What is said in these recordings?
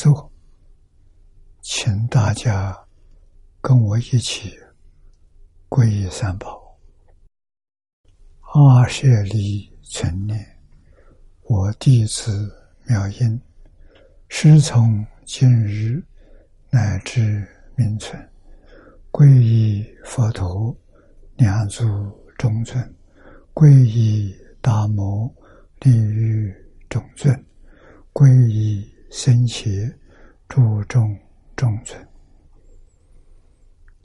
请坐，请大家跟我一起皈依三宝。阿舍利存念，我弟子妙音，师从今日乃至明存。皈依佛陀，两足中尊；皈依大摩，利欲中尊；皈依僧伽，注众中尊。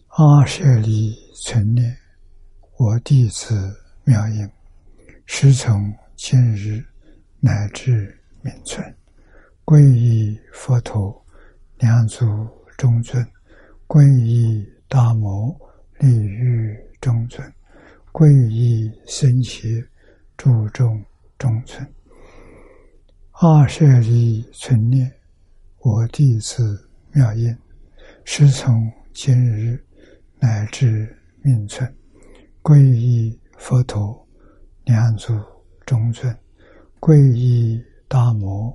阿舍利存念，我弟子妙音，师从今日乃至明存。皈依佛陀，两足中尊；皈依。大摩利欲中尊，皈依僧伽，注重中尊。阿舍利存念，我弟子妙音，师从今日乃至命存，皈依佛陀，两足中尊，皈依大摩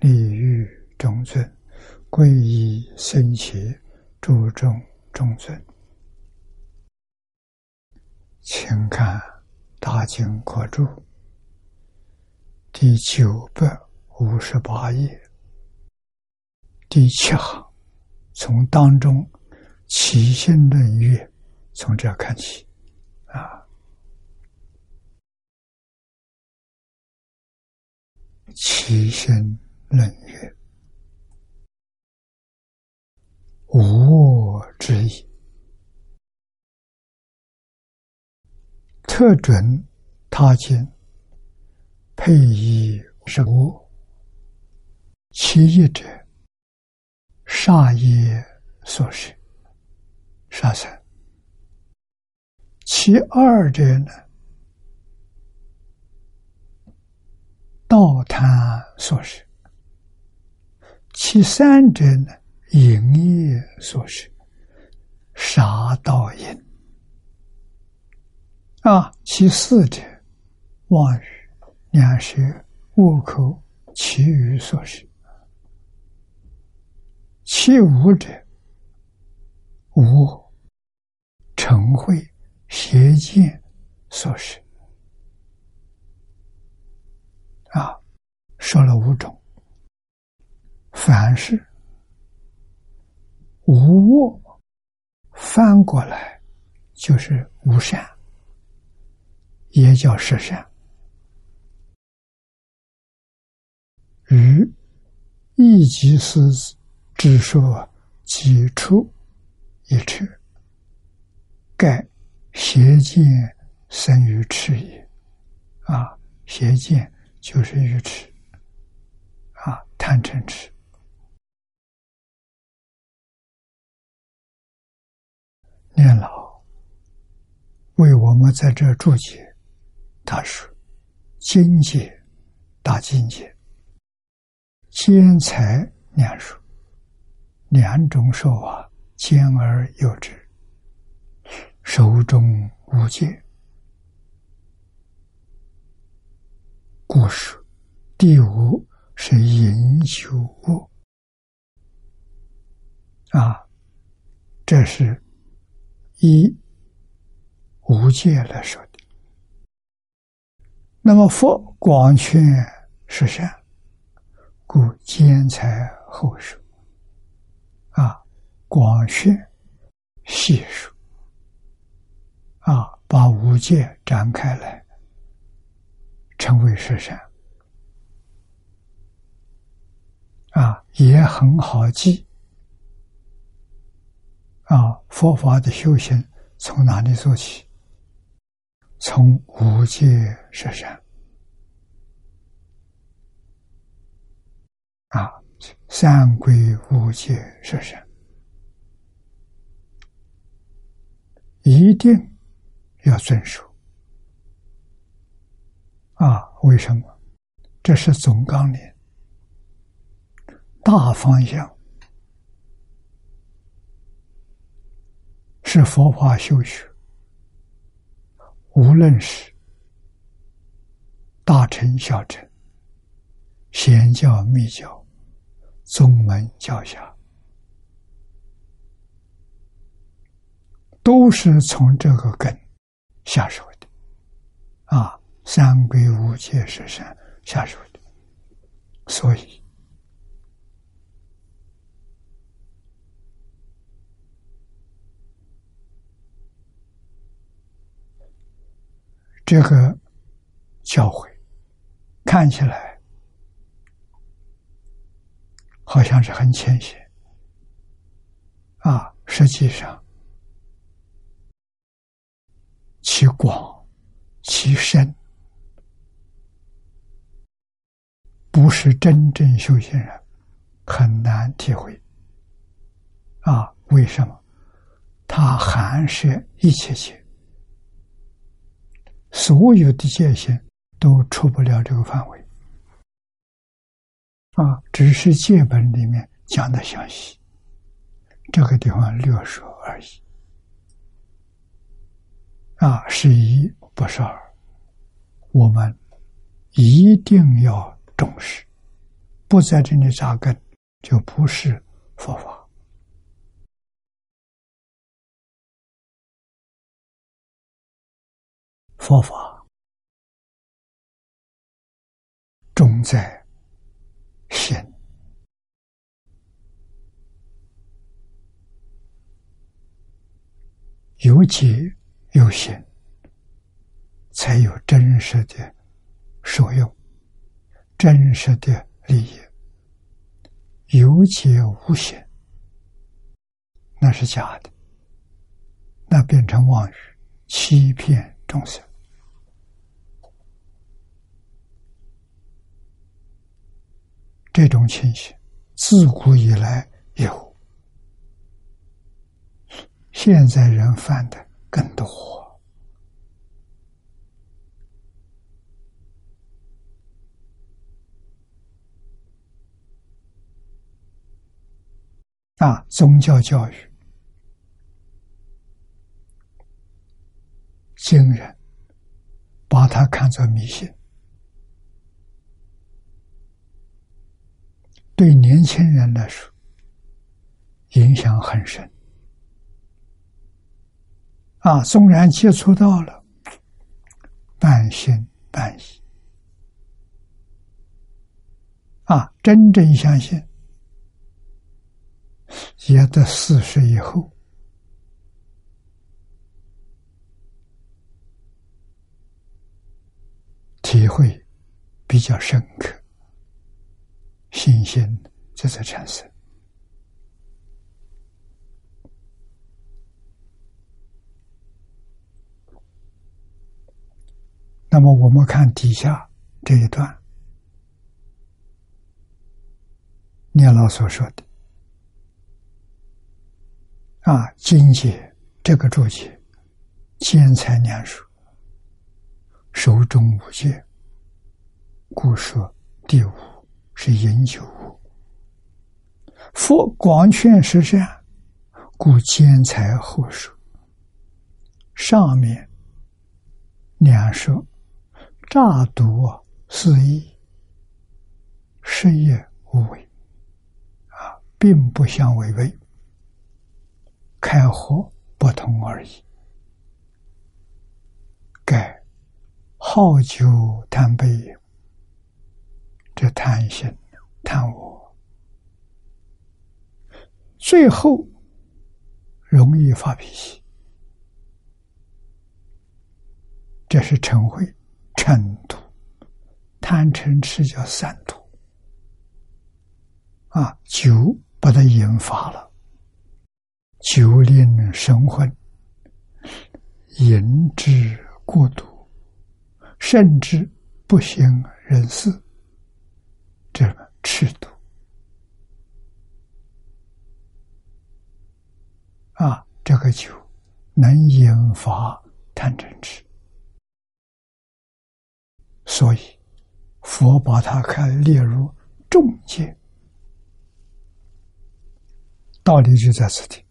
利欲中尊，皈依僧伽，注重。中尊，请看《大经国注》第九百五十八页。第七行，从当中起心论月，从这看起。啊，起心论月。无我之意，特准他经配以是无，其一者杀业所示，杀生；其二者呢，道贪所示；其三者呢。营业所示，杀道因。啊，其四者，妄语、两舌、恶口、其余所示；其五者，无成慧、邪见所示。啊，说了五种，凡是。无我翻过来就是无善，也叫实善。与一即思是说几处一尺，盖邪见生于痴也。啊，邪见就是愚痴，啊，贪嗔痴。念老为我们在这注解，他说：“境界大境界，兼财两术，两种说法，兼而有之，手中无界。故事第五是饮酒物啊，这是。”以无界来说的，那么佛广劝是善，故兼财后说，啊，广劝细数，啊，把五界展开来，成为实善，啊，也很好记。啊，佛法的修行从哪里做起？从五戒十善啊，三归五戒十善，一定要遵守啊！为什么？这是总纲领，大方向。是佛法修学无论是大乘、小乘、显教、密教、宗门、教下，都是从这个根下手的。啊，三归五戒十善下手的，所以。这个教诲看起来好像是很浅显啊，实际上其广其深，不是真正修行人很难体会啊？为什么？它含摄一切界。所有的界限都出不了这个范围，啊，只是戒本里面讲的详细，这个地方略说而已，啊，是一不是二，我们一定要重视，不在这里扎根，就不是佛法。佛法重在心，尤其有心，才有真实的受用，真实的利益。有解无心，那是假的，那变成妄语，欺骗众生。这种情形自古以来有，现在人犯的更多啊！宗教教育惊人，把它看作迷信。对年轻人来说，影响很深。啊，纵然接触到了，半信半疑。啊，真正相信，也得四十以后，体会比较深刻。信心这才产生。那么，我们看底下这一段，念老所说的啊，经解这个注解，兼才念书，手中无戒，故说第五。是饮酒物，佛广劝十善，故兼财后说。上面两说诈赌肆意，事业无为，啊，并不相违背，开合不同而已。盖好酒贪杯。这贪心、贪我，最后容易发脾气。这是晨会、嗔毒、贪嗔痴叫三毒啊！酒把它引发了，酒令神昏，饮之过度，甚至不省人事。这个尺度啊，这个酒能引发贪嗔痴，所以佛把它看列入重戒，道理就在此地。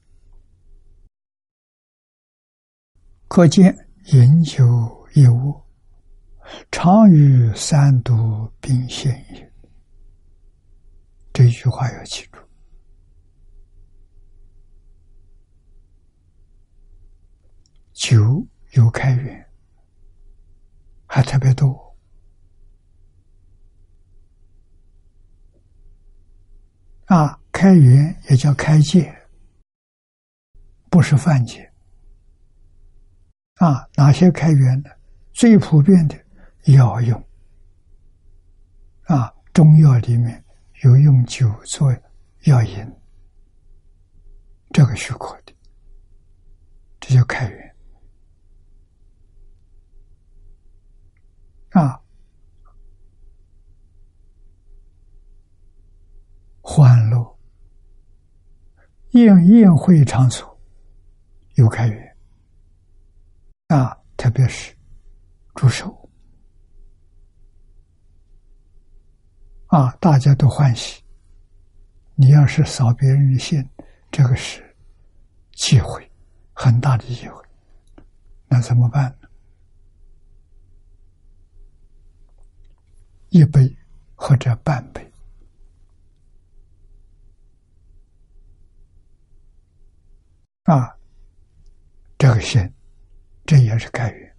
可见饮酒一卧，常与三毒并现也。这句话要记住。酒有开源，还特别多啊！开源也叫开戒，不是犯戒啊！哪些开源呢？最普遍的药用啊，中药里面有用酒做药引，这个许可的，这叫开源。啊，欢乐。宴宴会场所有开源。啊，特别是祝寿。啊，大家都欢喜。你要是扫别人的兴，这个是机会，很大的机会，那怎么办呢？一杯或者半杯。啊，这个心，这也是开源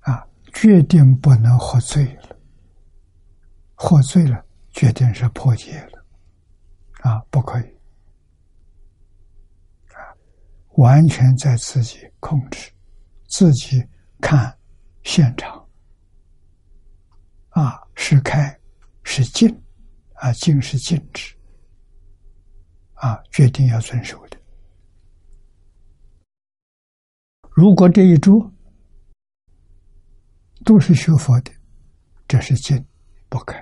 啊，决定不能喝醉了，喝醉了决定是破戒了。啊，不可以。啊，完全在自己控制，自己看现场。啊，是开，是静，啊，静是禁止，啊，决定要遵守的。如果这一桌都是学佛的，这是禁，不开；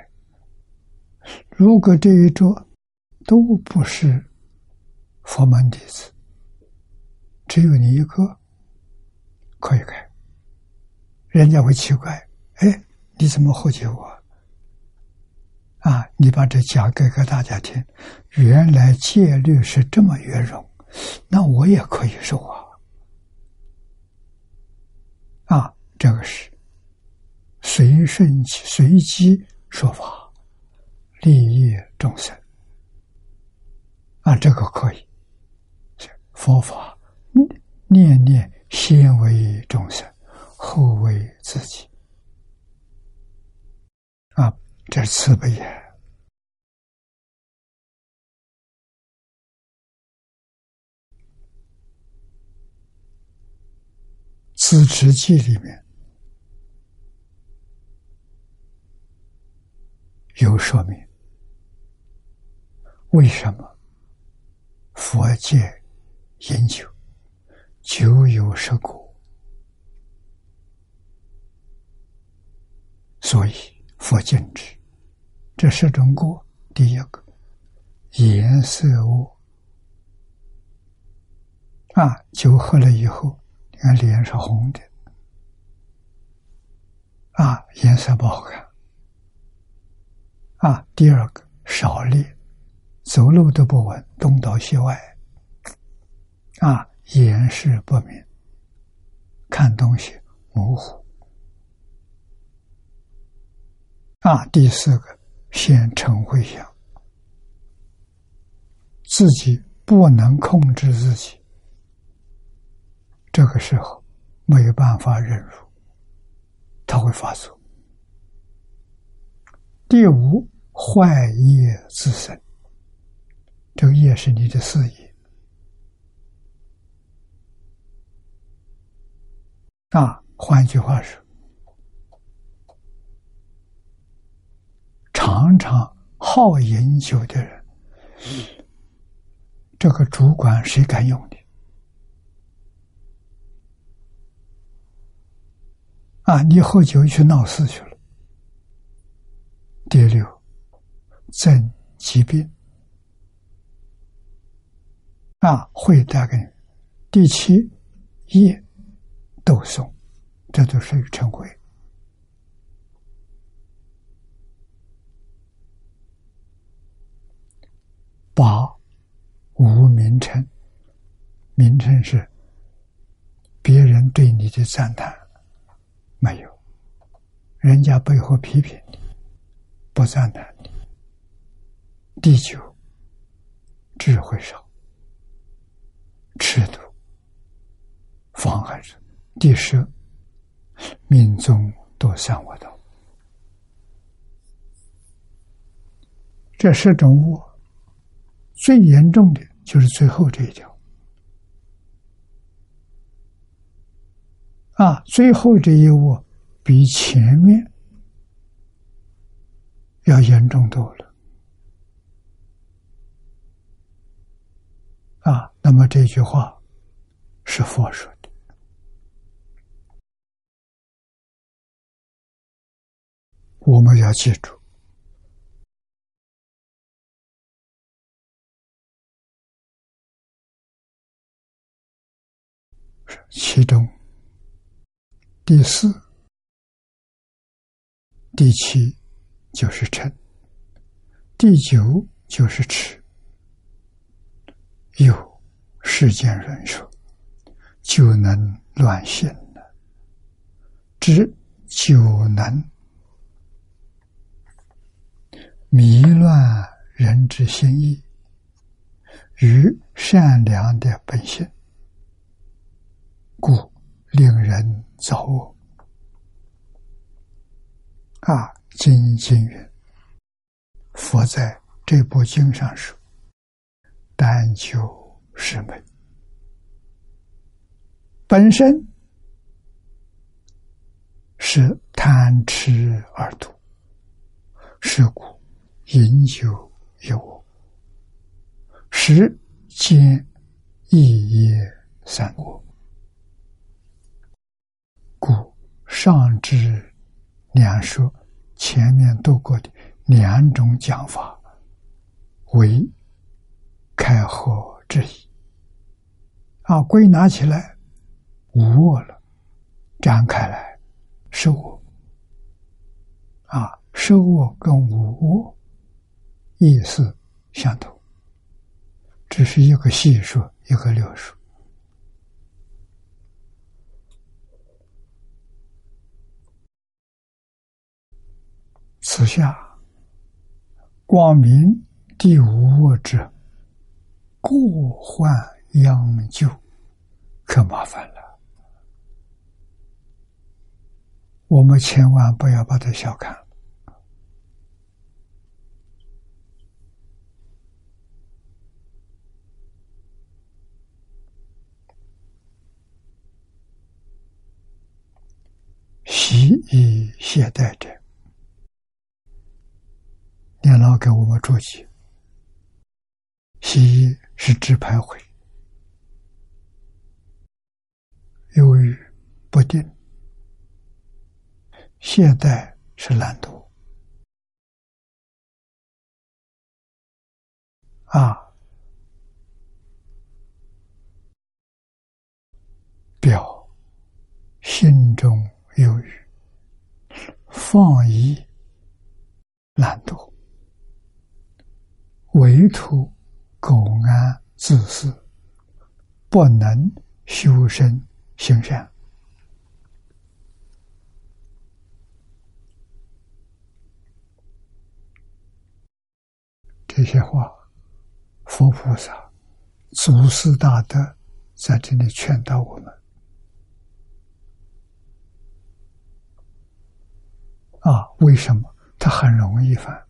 如果这一桌都不是佛门弟子，只有你一个可以开，人家会奇怪，哎。你怎么和解我？啊！你把这讲给给大家听，原来戒律是这么圆融，那我也可以受啊！啊，这个是随顺随机说法，利益众生啊，这个可以。佛法念念先为众生，后为自己。这是慈悲也。《资持记》里面有说明，为什么佛界饮酒，酒有食果，所以。佛禁止，这十种过。第一个，颜色恶啊，酒喝了以后，你看脸是红的，啊，颜色不好看。啊，第二个少练，走路都不稳，东倒西歪，啊，眼视不明，看东西模糊。啊，第四个，先成会想，自己不能控制自己，这个时候没有办法忍辱，他会发作。第五，坏业自生，这个业是你的事业啊，换句话说。常常好饮酒的人，这个主管谁敢用的？啊，你喝酒去闹事去了。第六，增疾病，啊，会带给你。第七，业斗送，这都属于成灰。八无名称，名称是别人对你的赞叹没有，人家背后批评你，不赞叹你。第九，智慧少，尺度妨碍着。第十，命中多向我道。这十种恶，最严重的就是最后这一条。啊，最后这一恶比前面要严重多了。啊，那么这句话是佛说的，我们要记住。其中第四、第七就是嗔，第九就是痴。有世间人说，就能乱心了，知就能迷乱人之心意与善良的本性。故令人造恶啊！经经云，佛在这部经上说：“但求是美，本身是贪吃而度，是故饮酒有我，时间一夜三恶。”故上至两说前面读过的两种讲法，为开合之意。啊，归纳起来无我了，展开来是我。啊，是我跟无我意思相同，只是一个细说，一个略说。此下光明第五恶者，过患殃救，可麻烦了。我们千万不要把它小看。习以懈怠者。电脑给我们注解：习是指徘徊，犹豫不定；懈怠是懒惰。啊，表心中忧郁，放逸懒惰。唯图苟安自私，不能修身行善。这些话，佛菩萨、祖师大德在这里劝导我们：啊，为什么他很容易犯？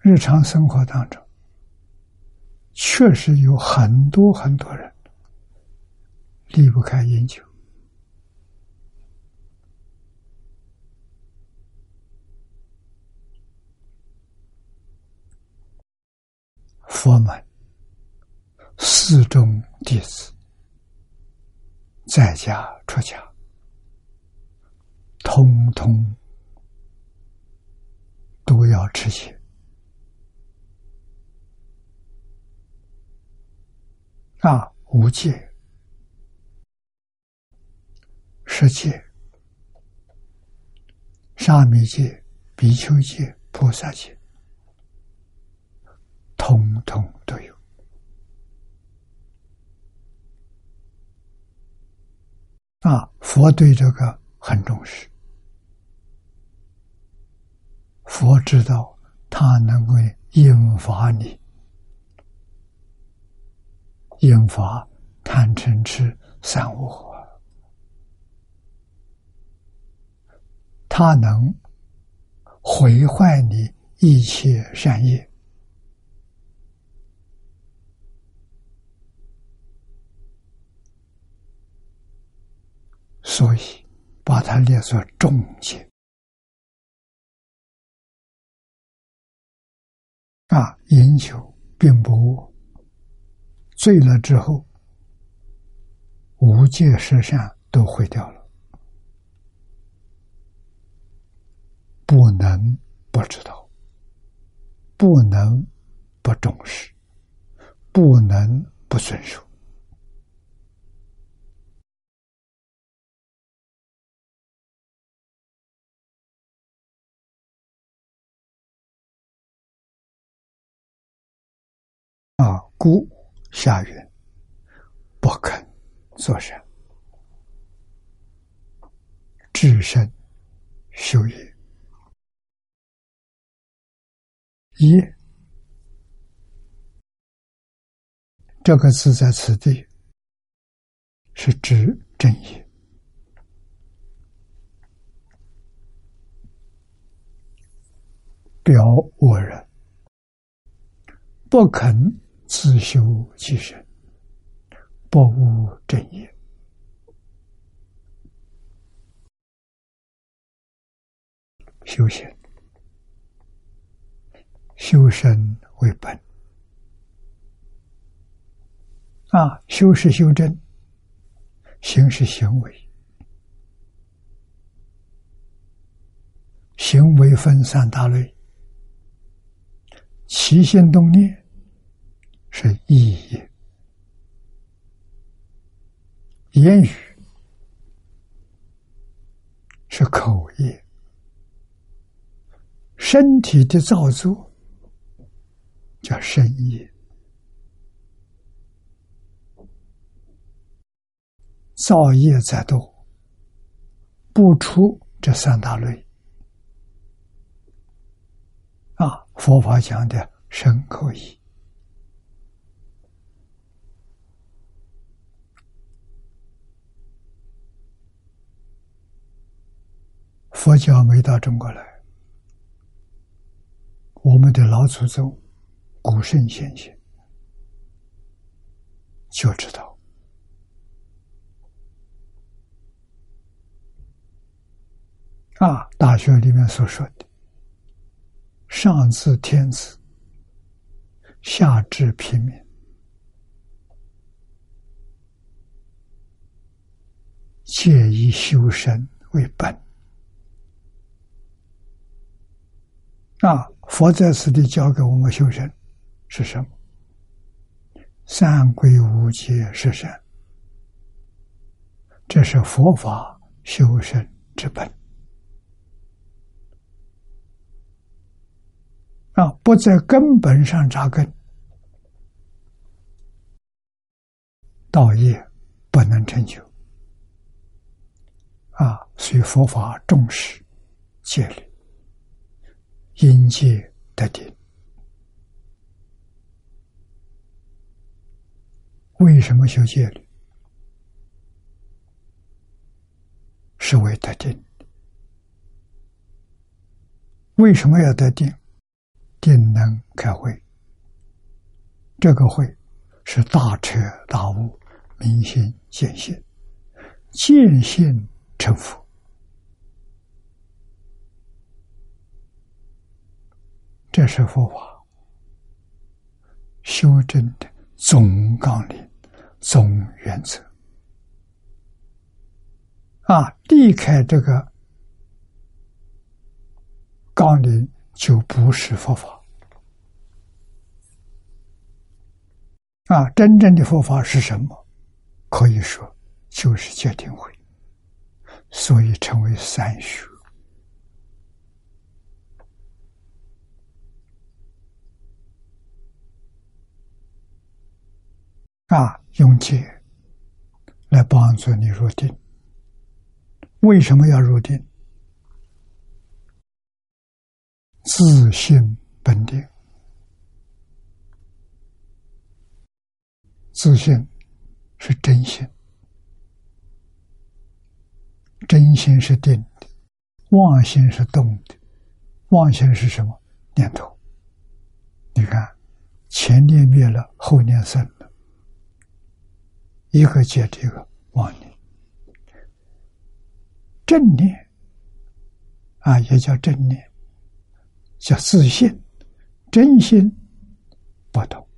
日常生活当中，确实有很多很多人离不开饮酒。佛门四中弟子在家出家，通通都要吃戒。啊，五界、十界、沙弥界、比丘界、菩萨界，通通都有。啊，佛对这个很重视，佛知道他能够引发你。引发贪嗔痴三恶他能毁坏你一切善业。所以，把它列作重戒啊！饮酒并不恶，醉了之后，无戒十善都毁掉了，不能不知道，不能不重视，不能不遵守。啊，故下云不肯作善，至身修业。一这个字在此地是指正义，表我人不肯。自修其身，不务正业，修行，修身为本。啊，修是修正，行是行为，行为分三大类：起心动念。是意业，言语是口业，身体的造作叫身业，造业在多，不出这三大类啊！佛法讲的身口意。佛教没到中国来，我们的老祖宗、古圣先贤就知道。啊，《大学》里面所说的“上至天子，下至平民，皆以修身为本。”啊！佛在此地教给我们修身是什么？三归五戒是善，这是佛法修身之本。啊！不在根本上扎根，道业不能成就。啊！所以佛法重视戒律。因戒得定，为什么修戒律？是为得定。为什么要得定？定能开会。这个会是大彻大悟、明心见性、见性成佛。这是佛法修正的总纲领、总原则啊！离开这个纲领，就不是佛法啊！真正的佛法是什么？可以说就是戒定慧，所以称为三学。啊，用戒来帮助你入定，为什么要入定？自信本定，自信是真心，真心是定的，妄心是动的。妄心是什么念头？你看，前念灭了，后念生，一个接着一个妄念。正念啊，也叫正念，叫自信、真心不动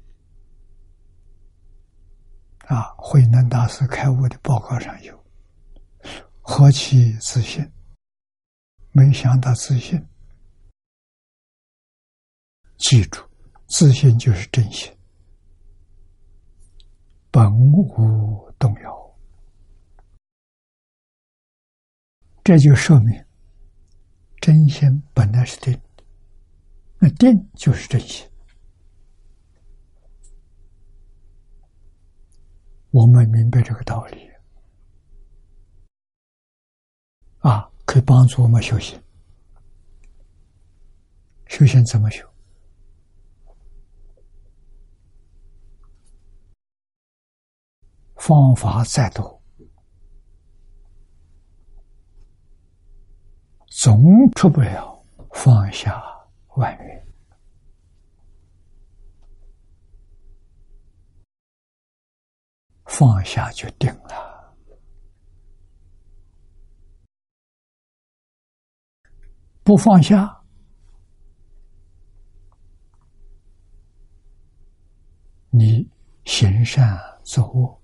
啊。慧能大师开悟的报告上有：何其自信！没想到自信。记住，自信就是真心，本无动摇。这就说明，真心本来是定，那定就是真心。我们明白这个道理，啊，可以帮助我们修行。修行怎么修？方法再多，总出不了放下万缘。放下就定了，不放下，你行善作恶。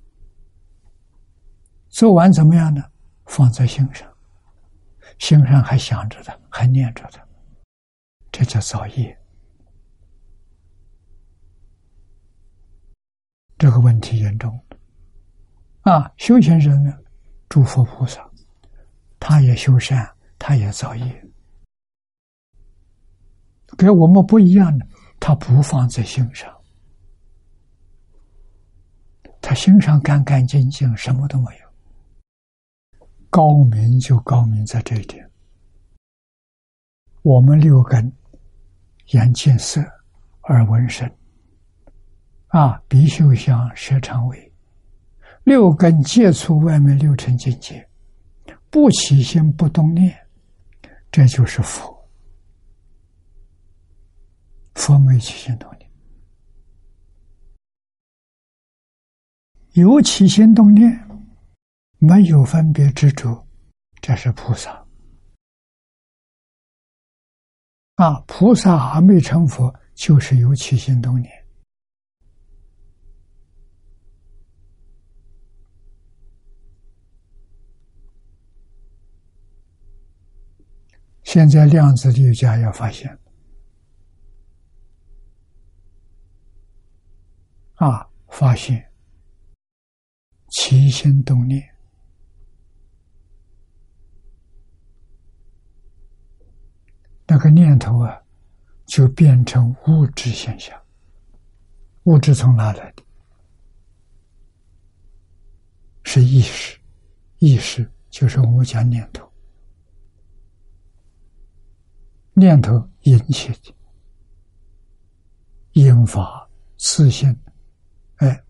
做完怎么样呢？放在心上，心上还想着他，还念着他，这叫造业。这个问题严重啊！修行人呢，诸佛菩萨，他也修善，他也造业，跟我们不一样的，他不放在心上，他心上干干净净，什么都没有。高明就高明在这一点。我们六根：眼见色，耳闻声，啊，鼻嗅香，舌尝味，六根接触外面六尘境界，不起心不动念，这就是佛。佛没起心动念，有起心动念。没有分别执着，这是菩萨。啊，菩萨还没成佛，就是有起心动念。现在量子力学要发现，啊，发现起心动念。那个念头啊，就变成物质现象。物质从哪来的？是意识，意识就是我们讲念头，念头引起的，引发自性，哎，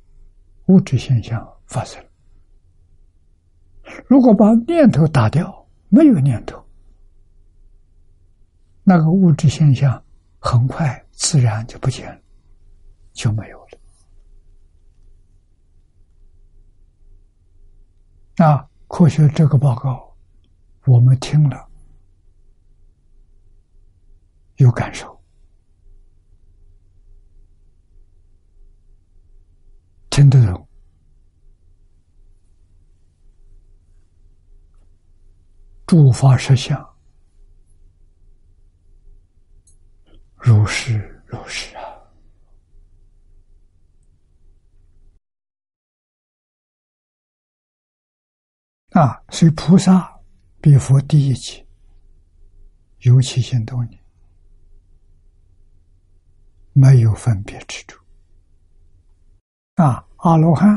物质现象发生。如果把念头打掉，没有念头。那个物质现象很快自然就不见了，就没有了。啊，科学这个报告，我们听了有感受，听得懂，诸法实相。如是如是啊！啊，所以菩萨比佛第一级，尤其心动念，没有分别之处。啊，阿罗汉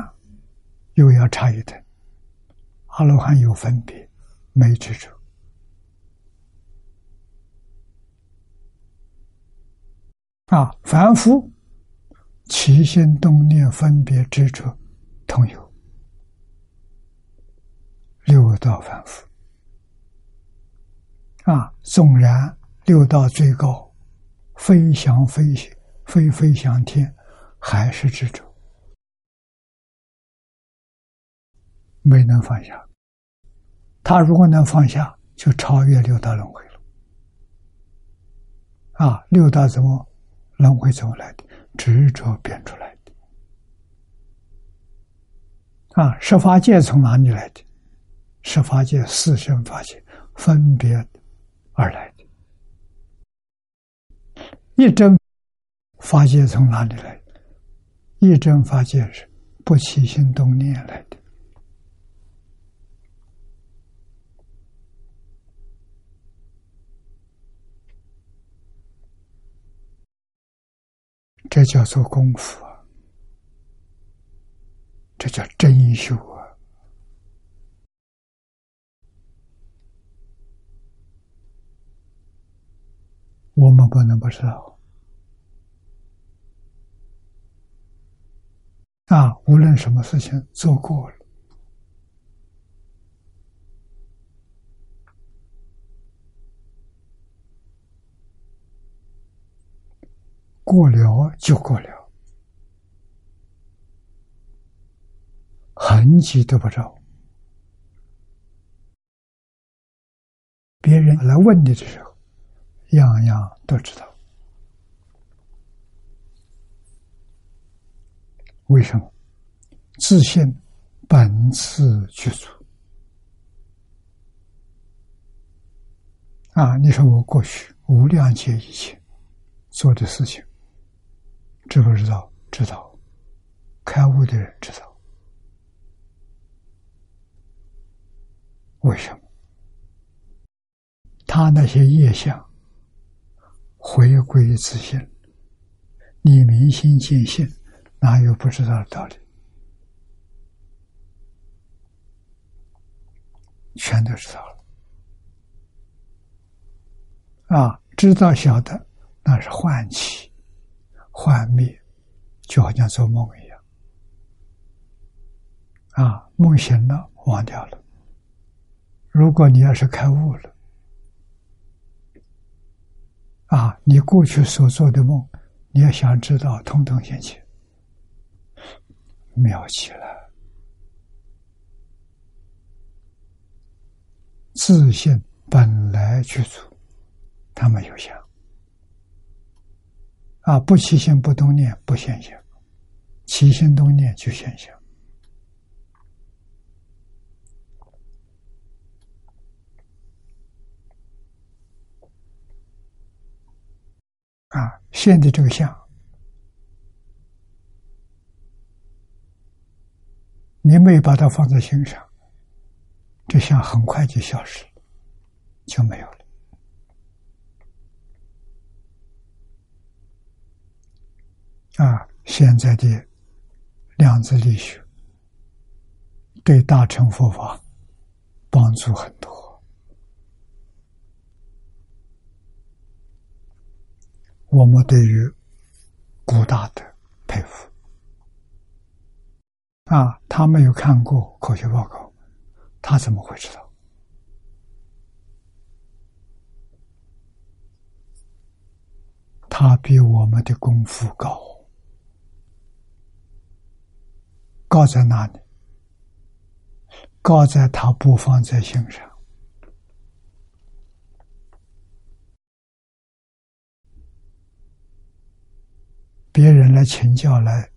又要差一等，阿罗汉有分别，没执着。啊，凡夫起心动念、分别执着，同有六道凡夫。啊，纵然六道最高，飞翔飞飞飞翔天，还是执着，没能放下。他如果能放下，就超越六道轮回了。啊，六道怎么？轮回走来的？执着变出来的。啊，十法界从哪里来的？十法界四生法界分别而来的。一真法界从哪里来的？一真法界是不起心动念来的。这叫做功夫啊！这叫真修啊！我们不能不知道啊！无论什么事情做过了。过了就过了，痕迹都不着。别人来问你的时候，样样都知道。为什么？自信本自具足。啊！你说我过去无量劫以前做的事情。知不知道？知道，开悟的人知道。为什么？他那些业相回归自信，你明心见性，哪有不知道的道理？全都知道了。啊，知道晓得，那是唤起。幻灭，就好像做梦一样，啊，梦醒了，忘掉了。如果你要是开悟了，啊，你过去所做的梦，你要想知道，通通现起，妙极了，自信本来具足，他没有想。啊！不起心不动念不现象，起心动念就现象。啊，现的这个相，你没把它放在心上，这相很快就消失了，就没有了。啊，现在的量子力学对大乘佛法帮助很多，我们对于古大的佩服。啊，他没有看过科学报告，他怎么会知道？他比我们的功夫高。高在哪里？高在他不放在心上。别人来请教来，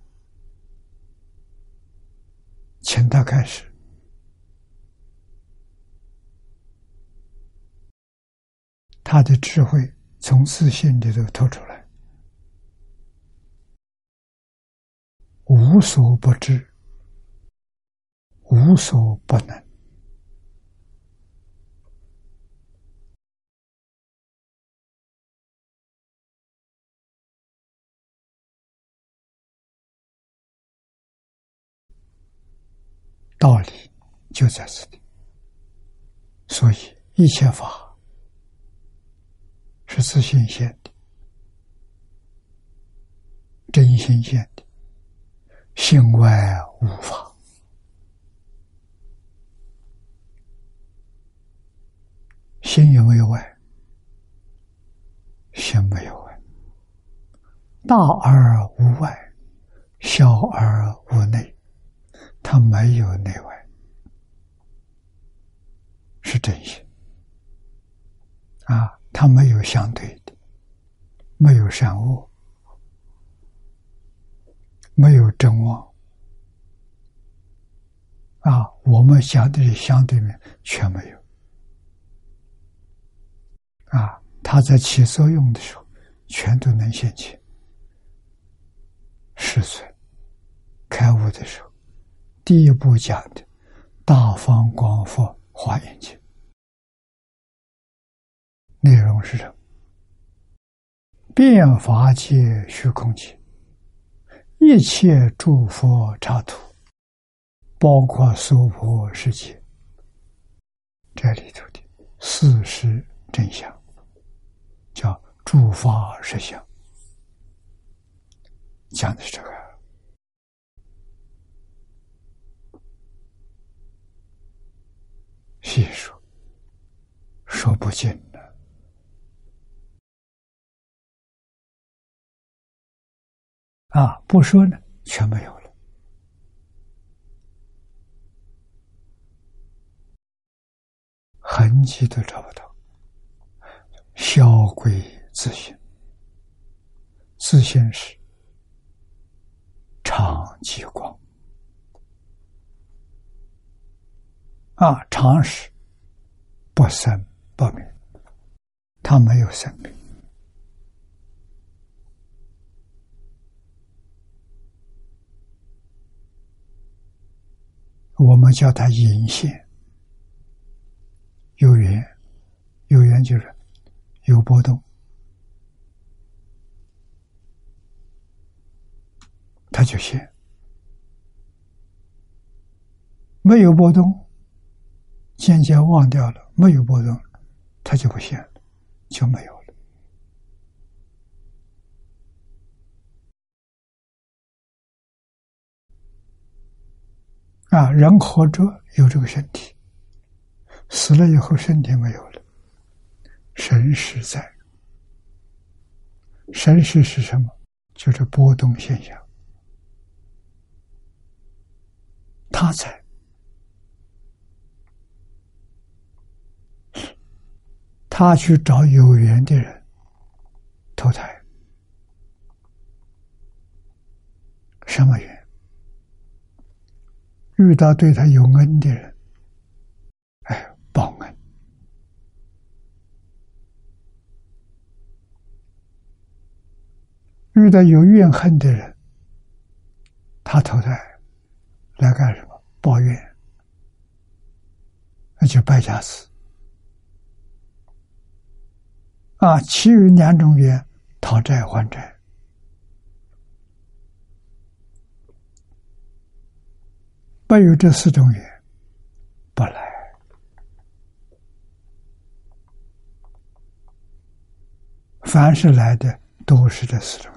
请他开始，他的智慧从自信里头透出来，无所不知。无所不能，道理就在这里。所以一切法是自性现的、真心现的，性外无法。心有没有外？心没有外。大而无外，小而无内，它没有内外，是真心。啊，它没有相对的，没有善恶，没有真妄。啊，我们相对的相对面全没有。啊，它在起作用的时候，全都能现起。十岁开悟的时候，第一步讲的大方广佛华严经，内容是什么？变法界虚空界，一切诸佛刹土，包括娑婆世界，这里头的事实真相。叫诸法实相，讲的是这个，细说说不尽的啊！不说呢，全没有了，痕迹都找不到。消归自性，自性是常寂光啊，常识不生不灭，它没有生命。我们叫它隐现，有缘，有缘就是。有波动，它就现；没有波动，渐渐忘掉了。没有波动，它就不现了，就没有了。啊，人活着有这个身体，死了以后身体没有了。神识在，神识是什么？就是波动现象。他在，他去找有缘的人投胎，什么缘？遇到对他有恩的人，哎，报恩。遇到有怨恨的人，他投胎来干什么？抱怨，那就败家子啊！其余两种缘，讨债还债，没有这四种缘，不来。凡是来的，都是这四种。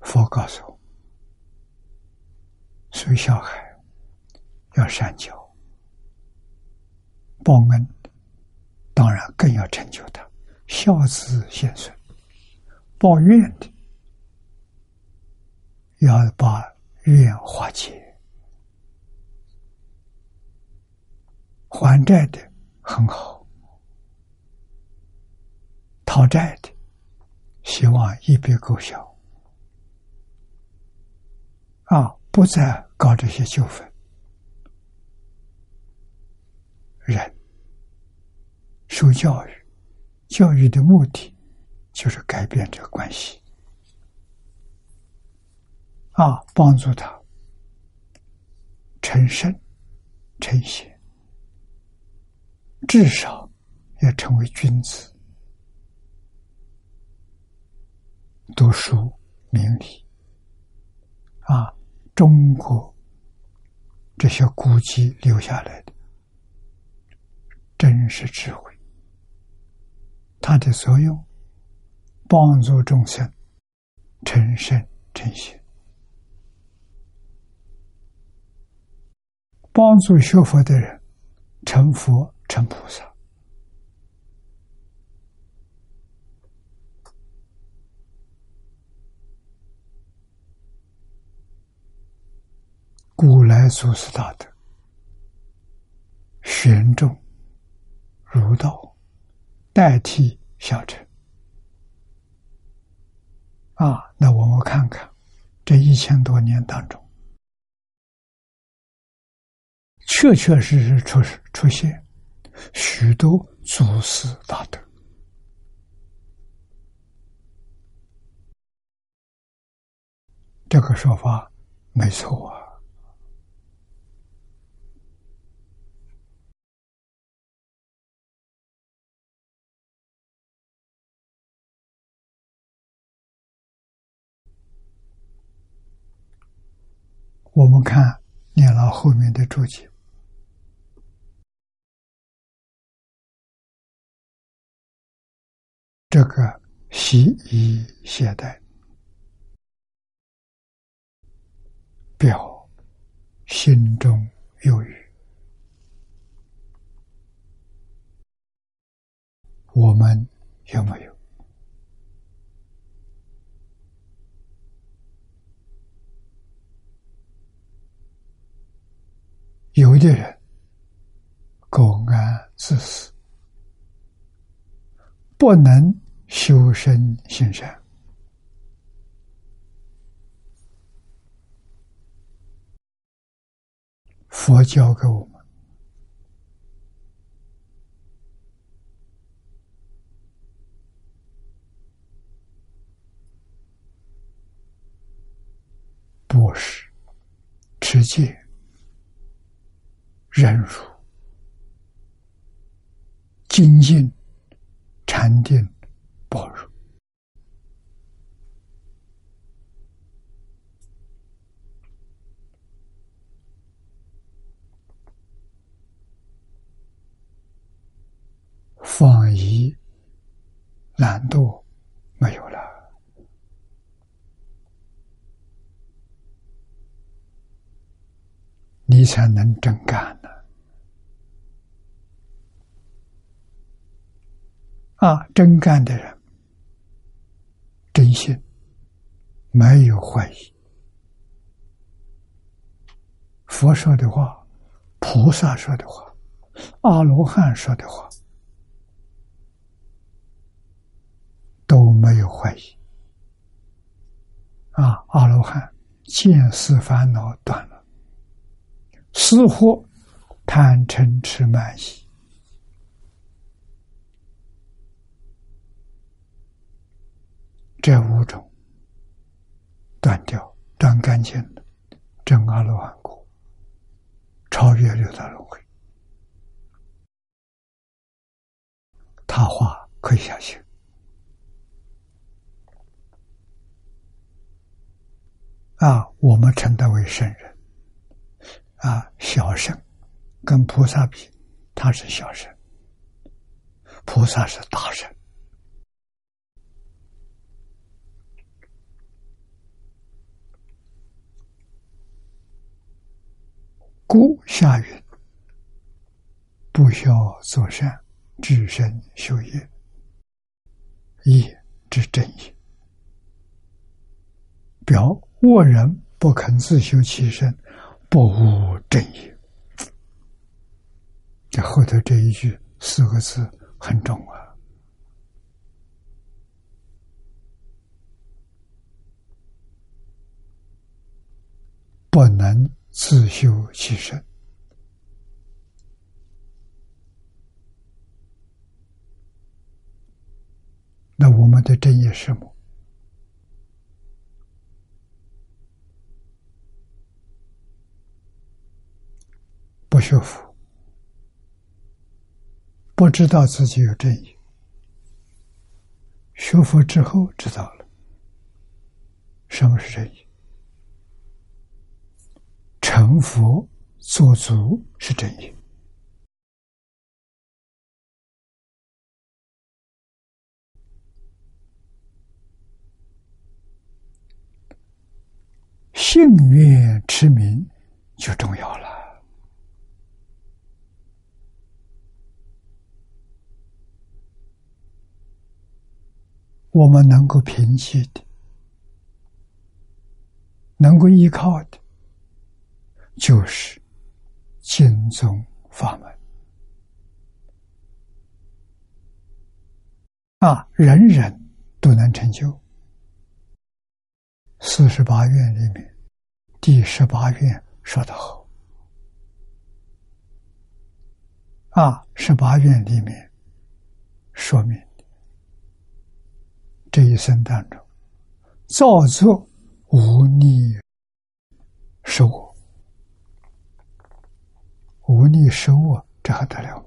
佛告诉我：“所以小孩要善教，报恩，当然更要成就他孝子贤孙。报怨的，要把怨化解；还债的很好，讨债的，希望一笔勾销。”啊！不再搞这些纠纷。人受教育，教育的目的就是改变这个关系。啊，帮助他成圣成贤，至少要成为君子，读书明理。啊。中国这些古籍留下来的，真实智慧，它的作用帮助众生成圣成贤，帮助学佛的人成佛成菩萨。古来祖师大德，玄重儒道，代替小乘。啊，那我们看看这一千多年当中，确确实实出出现许多祖师大德，这个说法没错啊。我们看念老后面的注解，这个习以懈怠，表心中有余。我们有没有？有的人苟安自私，不能修身行善。佛教给我们布施、持戒。忍辱、精进、禅定、般若，放逸懒惰没有了。你才能真干呢！啊，真干的人，真心，没有怀疑。佛说的话，菩萨说的话，阿罗汉说的话，都没有怀疑。啊，阿罗汉见思烦恼断了。似乎贪嗔痴慢疑，这五种断掉、断干净的真阿罗汉果，超越六道轮回，他话可以相信啊！我们称他为圣人。啊，小圣跟菩萨比，他是小圣；菩萨是大圣。故下云：不孝作善，至身修业，业之正也。表恶人不肯自修其身。不务正业，这后头这一句四个字很重啊！不能自修其身，那我们的正业是什么？不学佛，不知道自己有正义。学佛之后知道了。什么是正义？成佛做足是正义。幸运之名就重要了。我们能够凭借的，能够依靠的，就是经宗法门啊！人人都能成就。四十八愿里面，第十八愿说得好啊！十八愿里面说明。这一生当中，造作无逆受我，无逆受我，这还得了吗？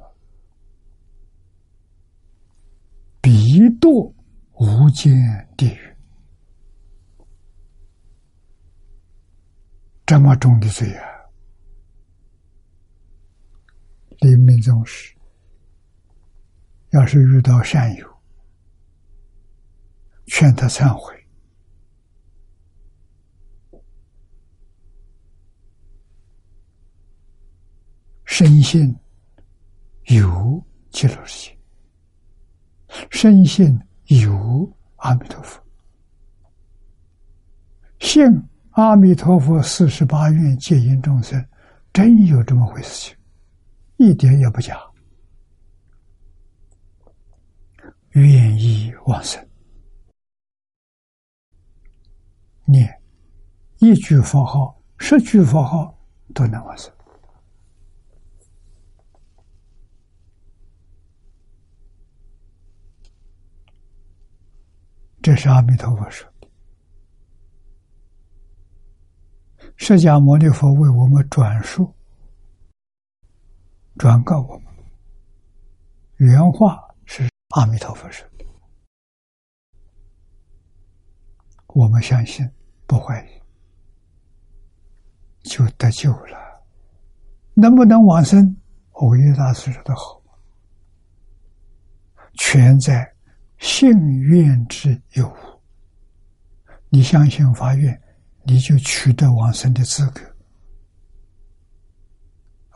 必堕无间地狱，这么重的罪啊！临命终时，要是遇到善友。劝他忏悔，深信有极乐世界，深信有阿弥陀佛，信阿弥陀佛四十八愿戒引众生，真有这么回事情，一点也不假，愿意往生。念一句佛号、十句佛号都能完成。这是阿弥陀佛说。释迦牟尼佛为我们转述、转告我们，原话是阿弥陀佛说。我们相信，不怀疑，就得救了。能不能往生？欧耶大师说的好，全在信愿之有。你相信发愿，你就取得往生的资格。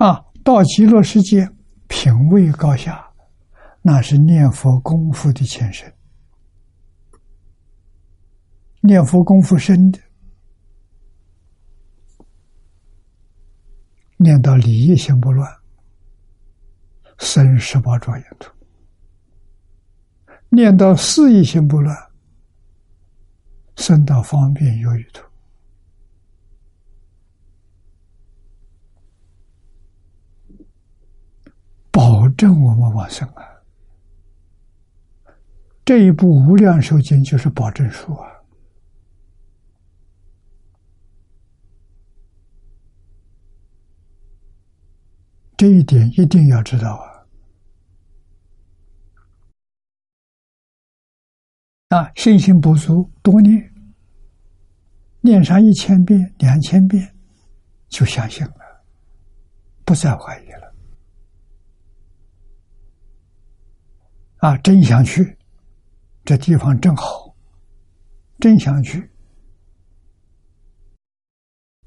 啊，到极乐世界，品位高下，那是念佛功夫的前身。念佛功夫深的，念到理业心不乱，生十八庄严土；念到事业心不乱，生到方便有余土。保证我们往生啊！这一部无量寿经就是保证书啊！这一点一定要知道啊！啊，信心不足，多念，念上一千遍、两千遍，就相信了，不再怀疑了。啊，真想去，这地方正好，真想去，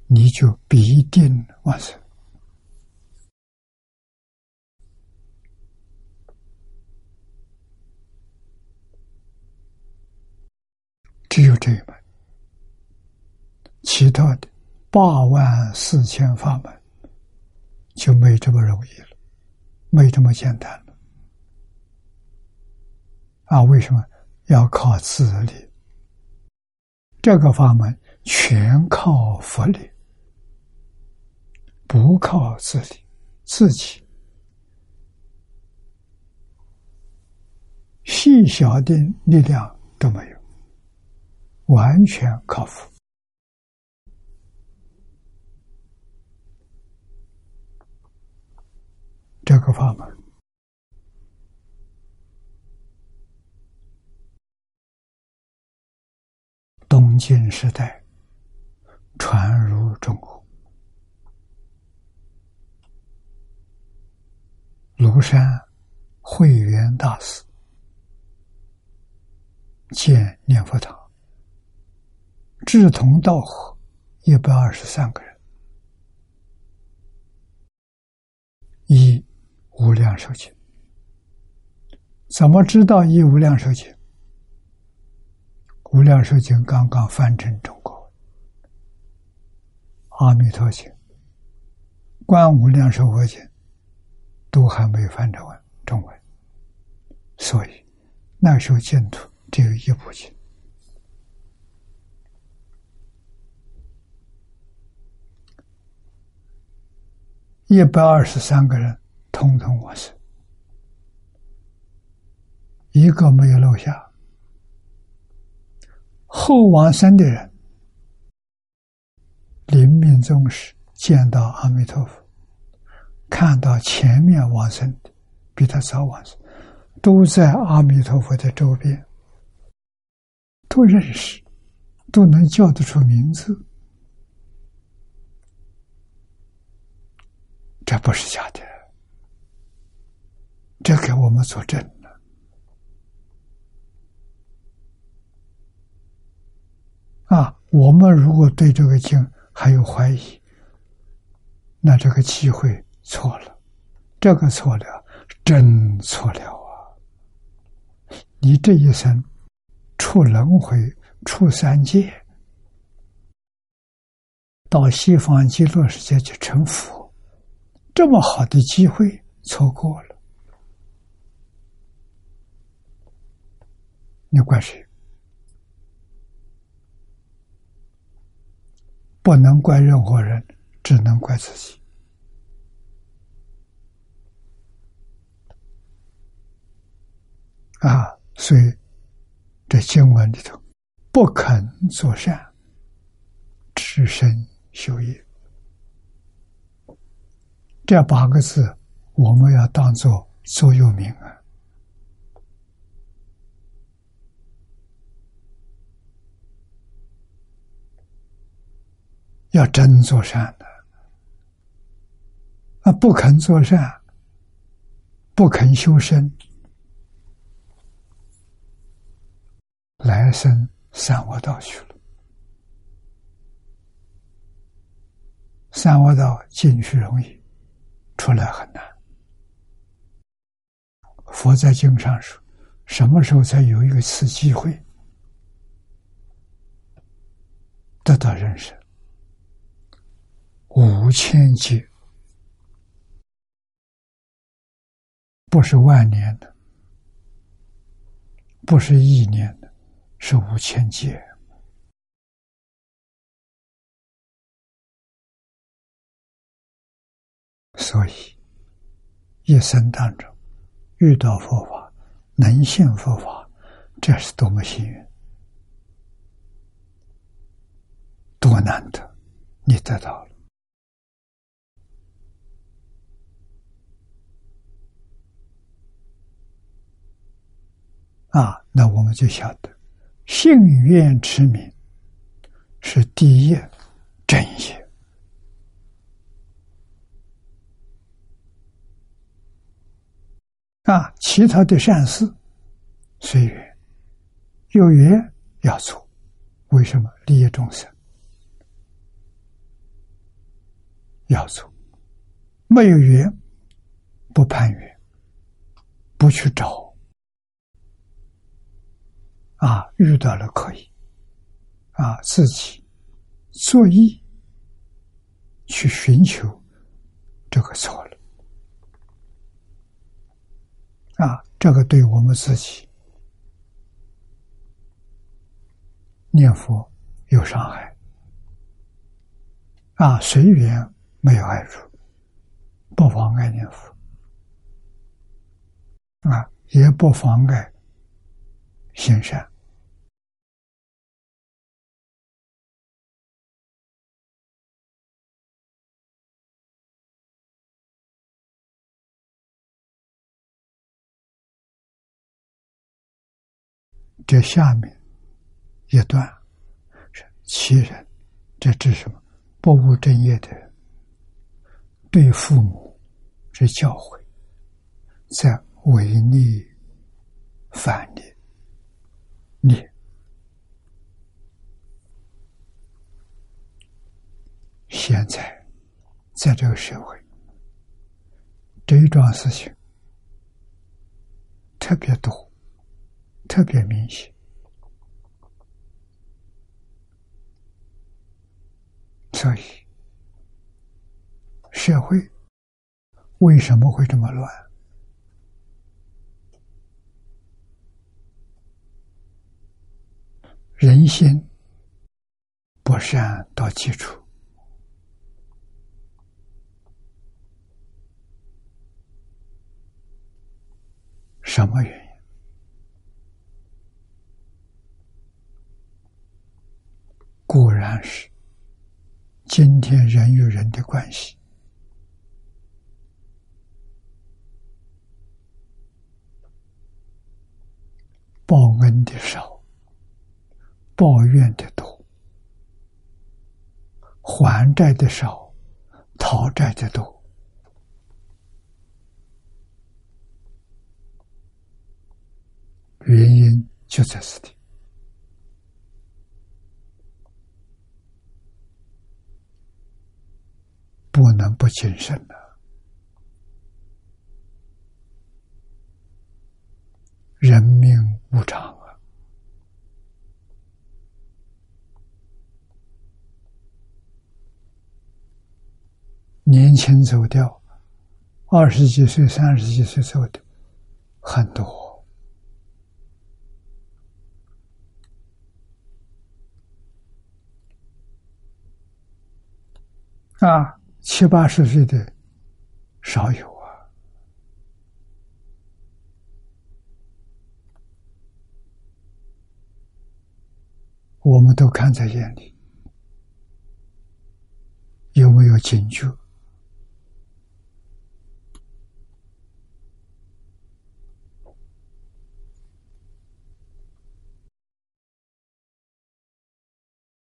你就必定完成。只有这一门，其他的八万四千法门就没这么容易了，没这么简单了。啊，为什么要靠自力？这个法门全靠佛力，不靠自力，自己细小的力量都没有。完全靠佛，这个法门，东晋时代传入中国，庐山慧远大师建念佛堂。志同道合，一百二十三个人，一无量寿经。怎么知道一无量寿经？无量寿经刚刚翻成中国，阿弥陀经、观无量寿佛经都还没翻成文中文，所以那时候净土只有一部经。一百二十三个人，通通我是，一个没有漏下。后往生的人，临命终时见到阿弥陀佛，看到前面往生的比他早往生，都在阿弥陀佛的周边，都认识，都能叫得出名字。这不是假的，这给我们作证了。啊，我们如果对这个经还有怀疑，那这个机会错了，这个错了，真错了啊！你这一生出轮回，出三界，到西方极乐世界去成佛。这么好的机会错过了，你怪谁？不能怪任何人，只能怪自己。啊，所以这经文里头，不肯做善，只身修业。这八个字，我们要当做座右铭啊！要真做善的，啊，不肯做善，不肯修身，来生三恶道去了。三恶道进去容易。出来很难。佛在经上说，什么时候才有一次机会得到人生？五千劫，不是万年的，不是一年的，是五千劫。所以，一生当中遇到佛法，能信佛法，这是多么幸运，多难得！你得到了啊，那我们就晓得，信愿持名是第一正业。啊，其他的善事随缘，有缘要做，为什么利益众生要做？没有缘不攀缘，不去找啊，遇到了可以啊，自己作意去寻求，这个错了。啊，这个对我们自己念佛有伤害。啊，随缘没有害处，不妨碍念佛。啊，也不妨碍行善。这下面一段是其人，这指什么？不务正业的人，对父母之教诲，在违逆反逆逆现在在这个社会，这一桩事情特别多，特别明显，所以社会为什么会这么乱？人心不善到基础，什么原因？固然是今天人与人的关系，报恩的少。抱怨的多，还债的少，讨债的多，原因就在此地，不能不谨慎的，人命无常啊。年轻走掉，二十几岁、三十几岁走的很多啊，七八十岁的少有啊，我们都看在眼里，有没有警觉？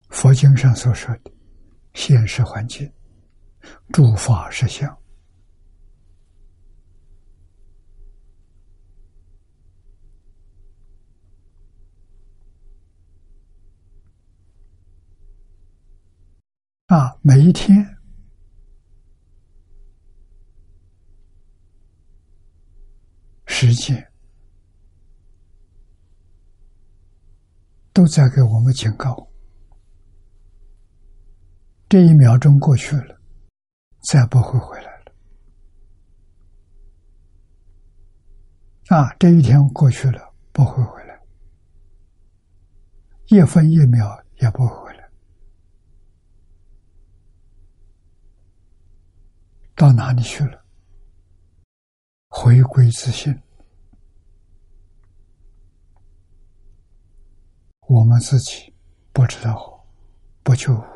佛经上所说的现实环境、诸法实相啊，每一天时间都在给我们警告。这一秒钟过去了，再不会回来了。啊，这一天过去了，不会回来，一分一秒也不会回来。到哪里去了？回归自信，我们自己不知道，不救。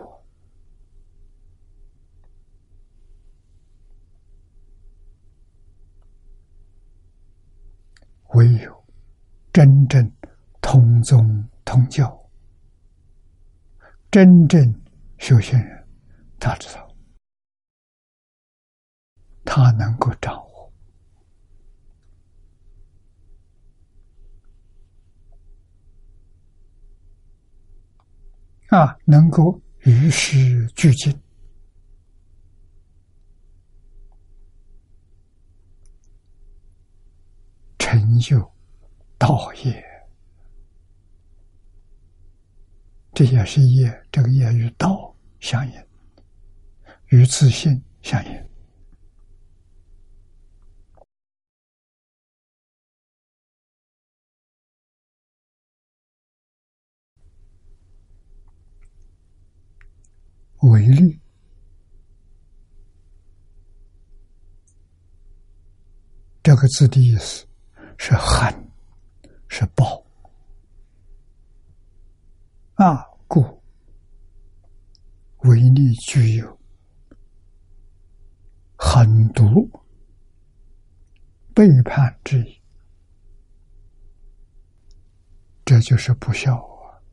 唯有真正通宗通教、真正修行人，他知道，他能够掌握啊，能够与时俱进。成就道业，这也是业。这个业与道相应，与自信相应。为利，这个字的意思。是恨，是报啊！故为利具有狠毒、背叛之意，这就是不孝啊！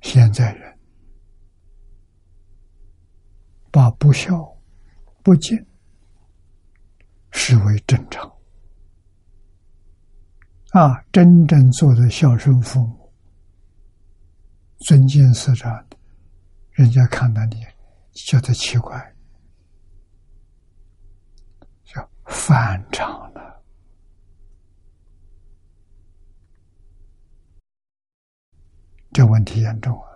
现在人。把不孝、不敬视为正常啊！真正做的孝顺父母，尊敬师长，人家看到你觉得奇怪，叫反常了，这问题严重啊！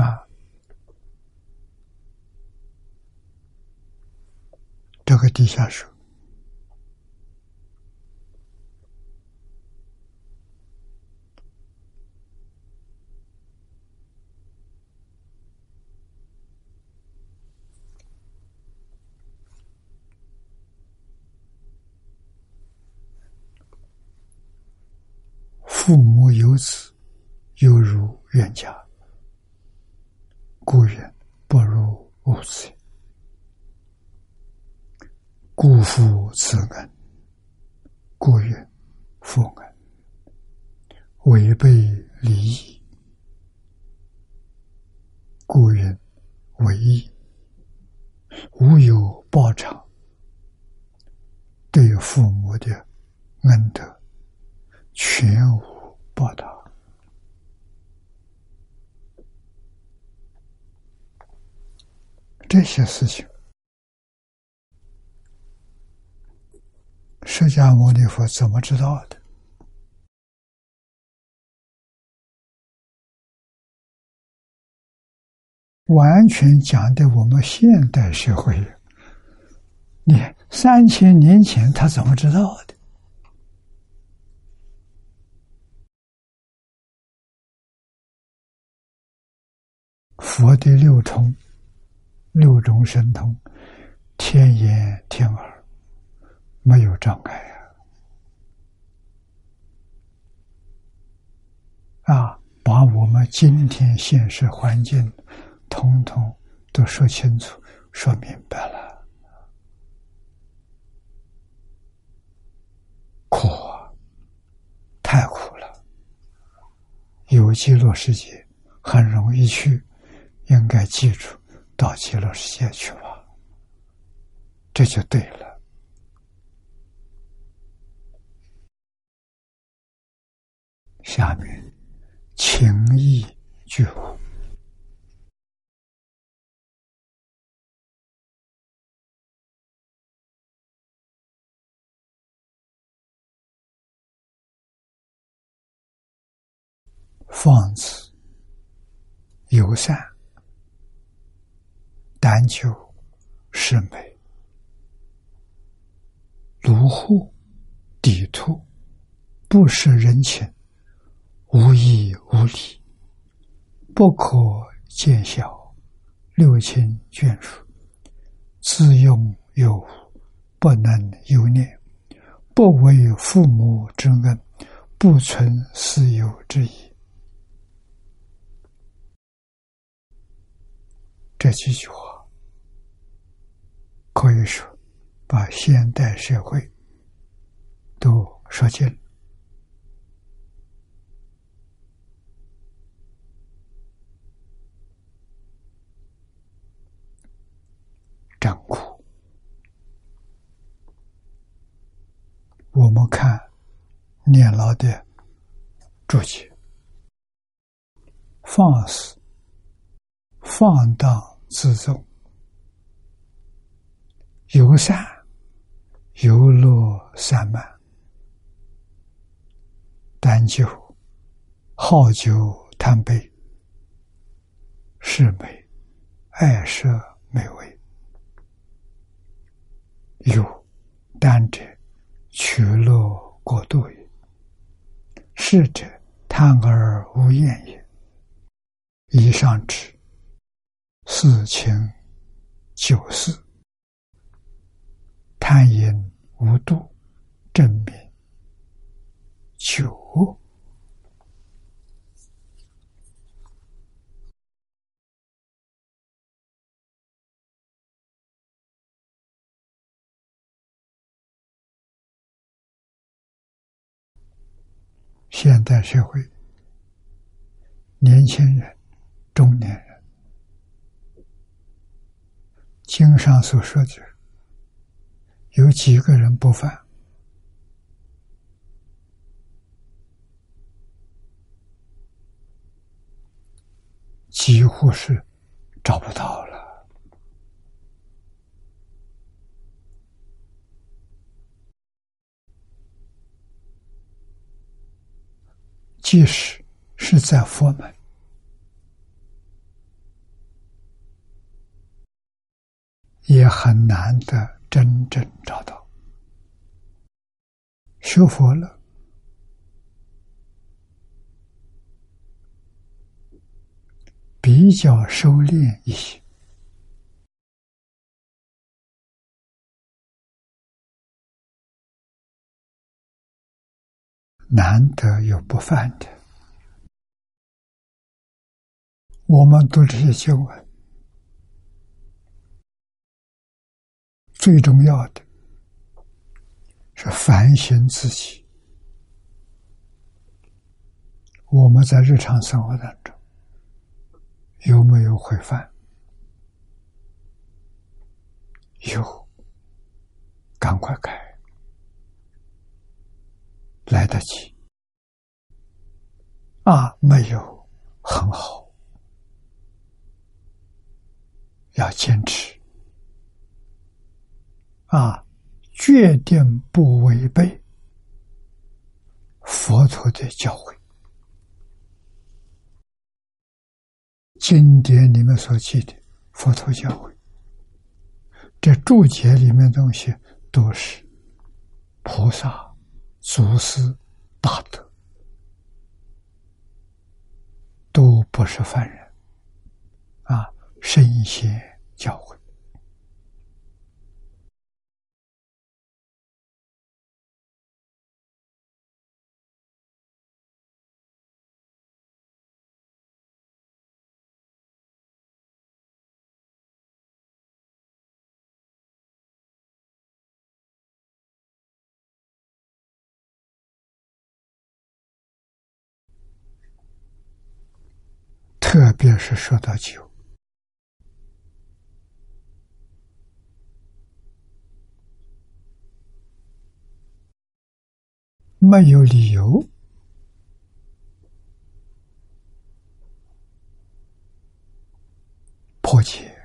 啊，这个地下室。父母有子，犹如冤家；故人不如无子。故父子恩，故曰父恩。违背礼义，故人为义。无有报偿，对父母的恩德，全无。报答这些事情，释迦牟尼佛怎么知道的？完全讲的我们现代社会，你三千年前他怎么知道的？佛的六通，六种神通，天眼天耳，没有障碍啊！啊，把我们今天现实环境，通通都说清楚、说明白了。苦啊，太苦了。有极乐世界，很容易去。应该记住，到极乐世界去吧，这就对了。下面情意具悟，放子友善。单求是美，卢户抵兔，不识人情，无义无礼，不可见小，六亲眷属，自用有无，不能有念，不为父母之恩，不存私有之意。这几句话。可以说，把现代社会都说尽了。真苦！我们看念老的注解：放肆、放荡自重。游善，游乐散漫，单酒，好酒贪杯，是美，爱色美味，有单者取乐过度也，是者贪而无厌也。以上指四情九事。贪淫无度，正明九。现代社会，年轻人、中年人，经上所说的。有几个人不犯几乎是找不到了。即使是在佛门也很难的真正找到。学佛了，比较收敛一些。难得有不犯的，我们读这些经文，最重要的是反省自己。我们在日常生活当中有没有会犯？有，赶快改。来得及啊！没有很好，要坚持啊！决定不违背佛陀的教诲，经典里面所记的佛陀教诲，这注解里面的东西都是菩萨。祖师大德都不是凡人啊，圣贤教诲，别是说到酒，没有理由破解。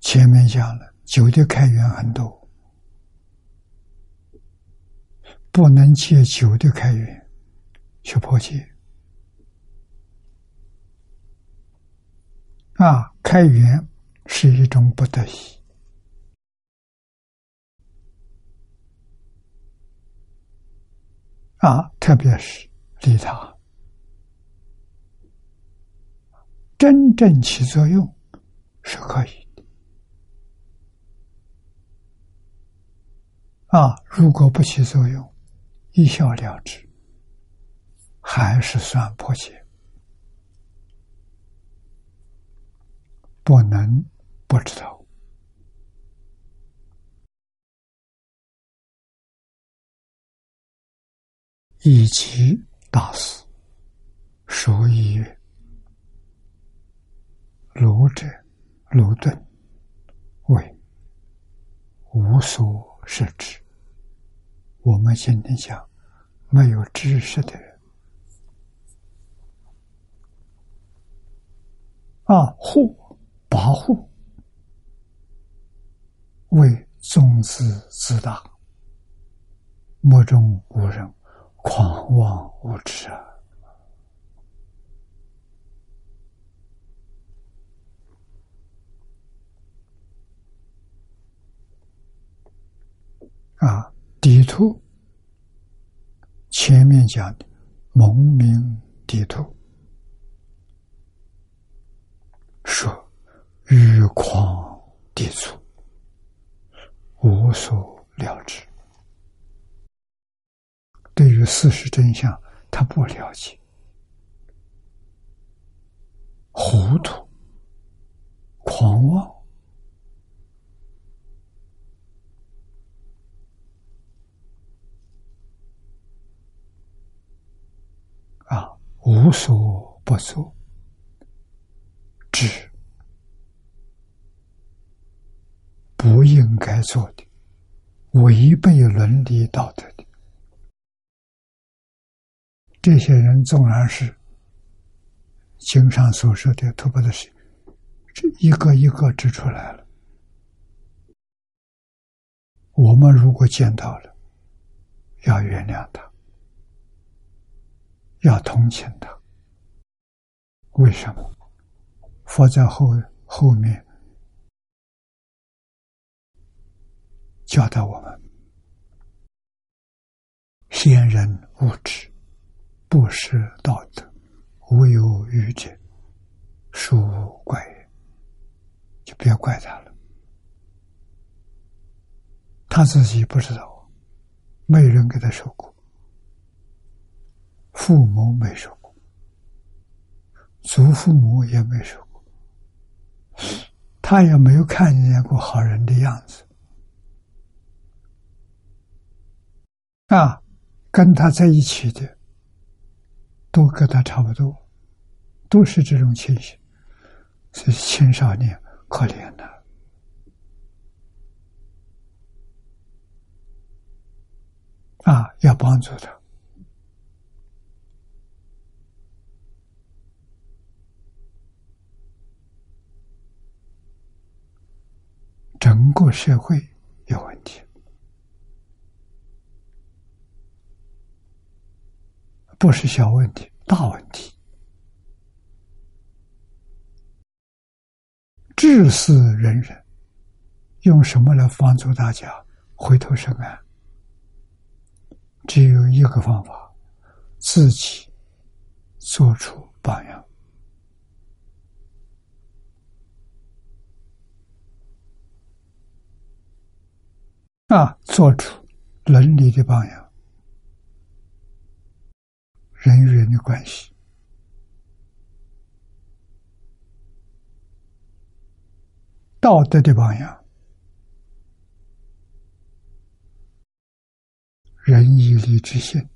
前面讲了，酒的开源很多。不能借酒的开源去破解啊！开源是一种不得已啊，特别是利他，真正起作用是可以的啊！如果不起作用，一笑了之，还是算破解，不能不知道。以其大师所以曰：“儒者，鲁钝，为无所设之。”我们今天讲。没有知识的人啊，护跋扈为宗师自大，目中无人，狂妄无知啊！啊，地图。前面讲的蒙明地图，说欲狂地足，无所了之。对于事实真相，他不了解，糊涂、狂妄。啊无所不作，知不应该做的，违背伦理道德的，这些人纵然是经上所说的突破的事，这一个一个指出来了。我们如果见到了，要原谅他，要同情他。为什么？佛在后后面教导我们：先人无知，不识道德，无有愚者，殊怪。就不要怪他了，他自己不知道，没人给他受过，父母没说过，祖父母也没说过。他也没有看见过好人的样子啊，跟他在一起的都跟他差不多，都是这种情形，是青少年可怜的啊，要帮助他。整个社会有问题，不是小问题，大问题。治世人人用什么来帮助大家回头是岸？只有一个方法：自己做出榜样。啊，做出伦理的榜样，人与人的关系，道德的榜样，仁义礼智信，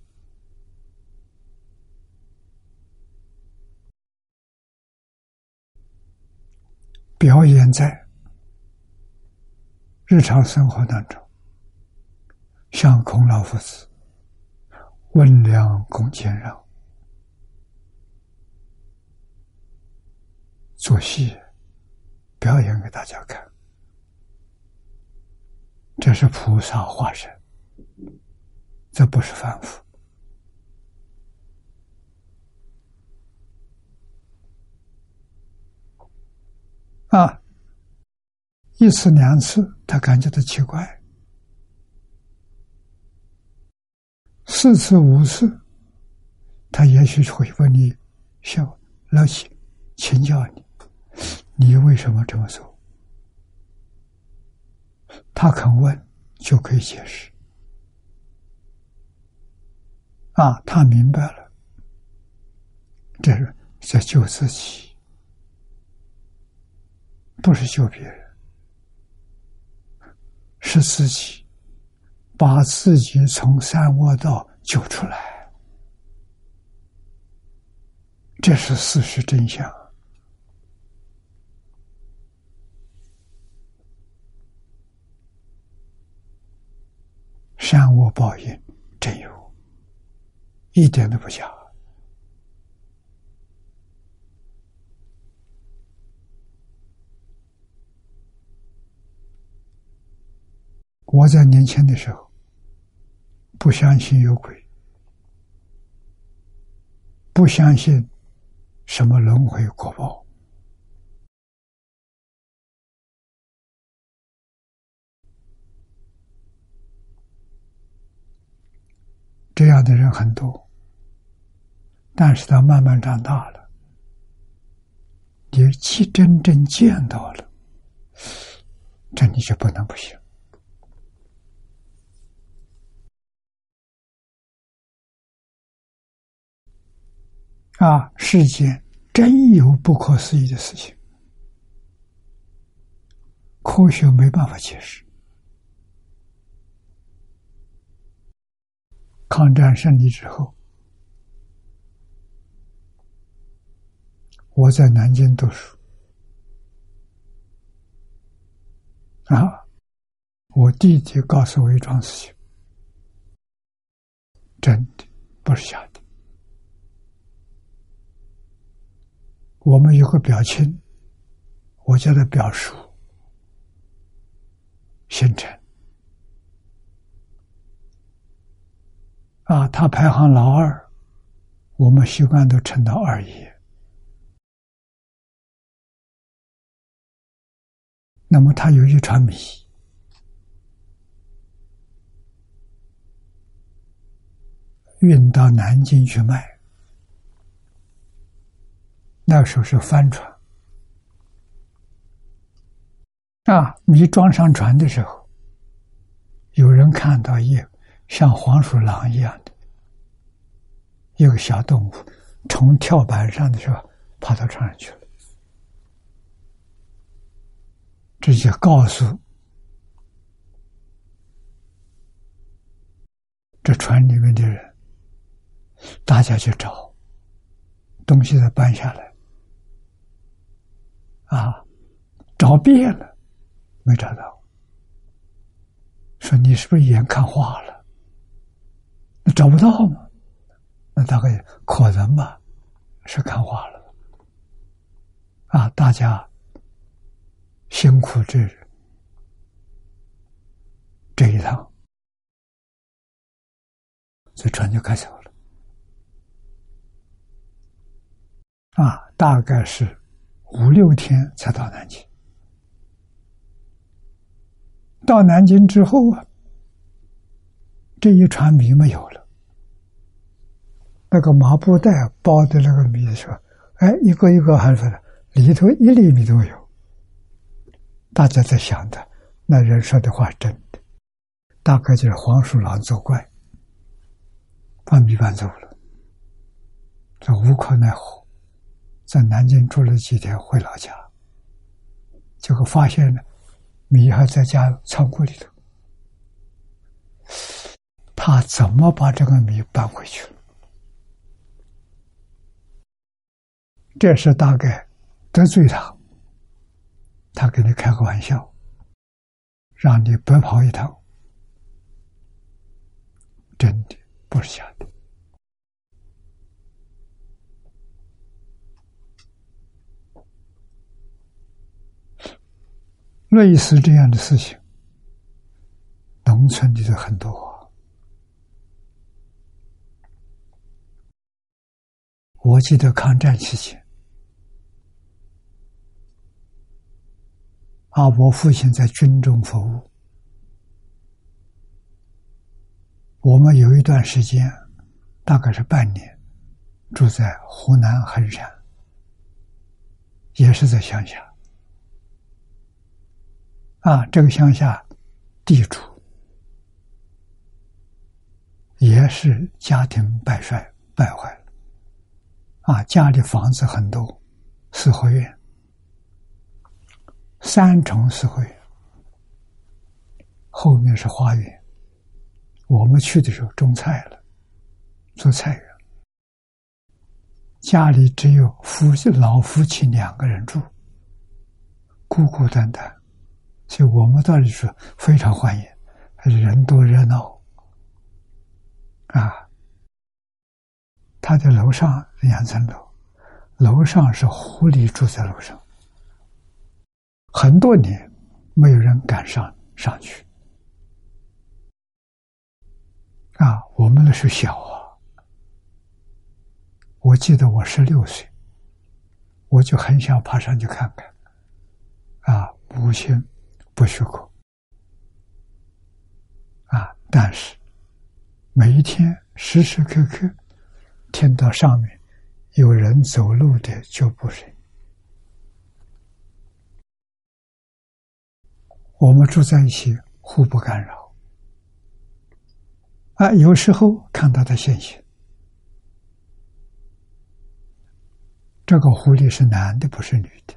表演在日常生活当中。像孔老夫子温良恭俭让，做戏表演给大家看，这是菩萨化身，这不是凡夫啊！一次两次，他感觉到奇怪。四次五次，他也许会问你：“小老七，请教你，你为什么这么做？”他肯问，就可以解释。啊，他明白了，这是在救自己，不是救别人，是自己。把自己从三窝道救出来，这是事实真相。善恶报应真有，一点都不假。我在年轻的时候。不相信有鬼，不相信什么轮回果报，这样的人很多。但是他慢慢长大了，你去真正见到了，这你就不能不信。啊！世间真有不可思议的事情，科学没办法解释。抗战胜利之后，我在南京读书，啊，我弟弟告诉我一桩事情，真的不是假的。我们有个表亲，我叫他表叔，姓陈。啊，他排行老二，我们习惯都称他二爷。那么他有一船米运到南京去卖，那时候是帆船啊，米装上船的时候，有人看到一像黄鼠狼一样的一个小动物，从跳板上的时候跑到船上去了。直接告诉这船里面的人，大家去找东西，再搬下来。啊，找遍了，没找到。说你是不是眼看花了？那找不到吗？那大概可能吧，是看花了。啊，大家。辛苦这这一趟，这船就开走了。啊，大概是五六天才到南京。到南京之后啊，这一船米没有了，那个麻布袋包的那个米说，哎，一个一个喊出来，里头一粒米都有。大家在想的，那人说的话真的，大概就是黄鼠狼作怪，把米搬走了。这无可奈何，在南京住了几天，回老家，结果发现了米还在家仓库里头。他怎么把这个米搬回去了？这是大概得罪他。他给你开个玩笑，让你白跑一趟，真的不是假的。类似这样的事情，农村里头很多。我记得抗战期间。啊，我父亲在军中服务，我们有一段时间，大概是半年，住在湖南衡山，也是在乡下。啊，这个乡下地主也是家庭败衰败坏了，啊，家里房子很多，四合院。三重四合院，后面是花园。我们去的时候种菜了，做菜园。家里只有夫妻老夫妻两个人住，孤孤单单，所以我们到里说非常欢迎，人多热闹。啊，他的楼上两层楼，楼上是狐狸住在楼上。很多年，没有人敢上上去。啊，我们那时候小啊，我记得我十六岁，我就很想爬上去看看。啊，母亲不许可。啊，但是每一天时时刻刻听到上面有人走路的脚步声。我们住在一起，互不干扰。啊，有时候看到的现象，这个狐狸是男的，不是女的，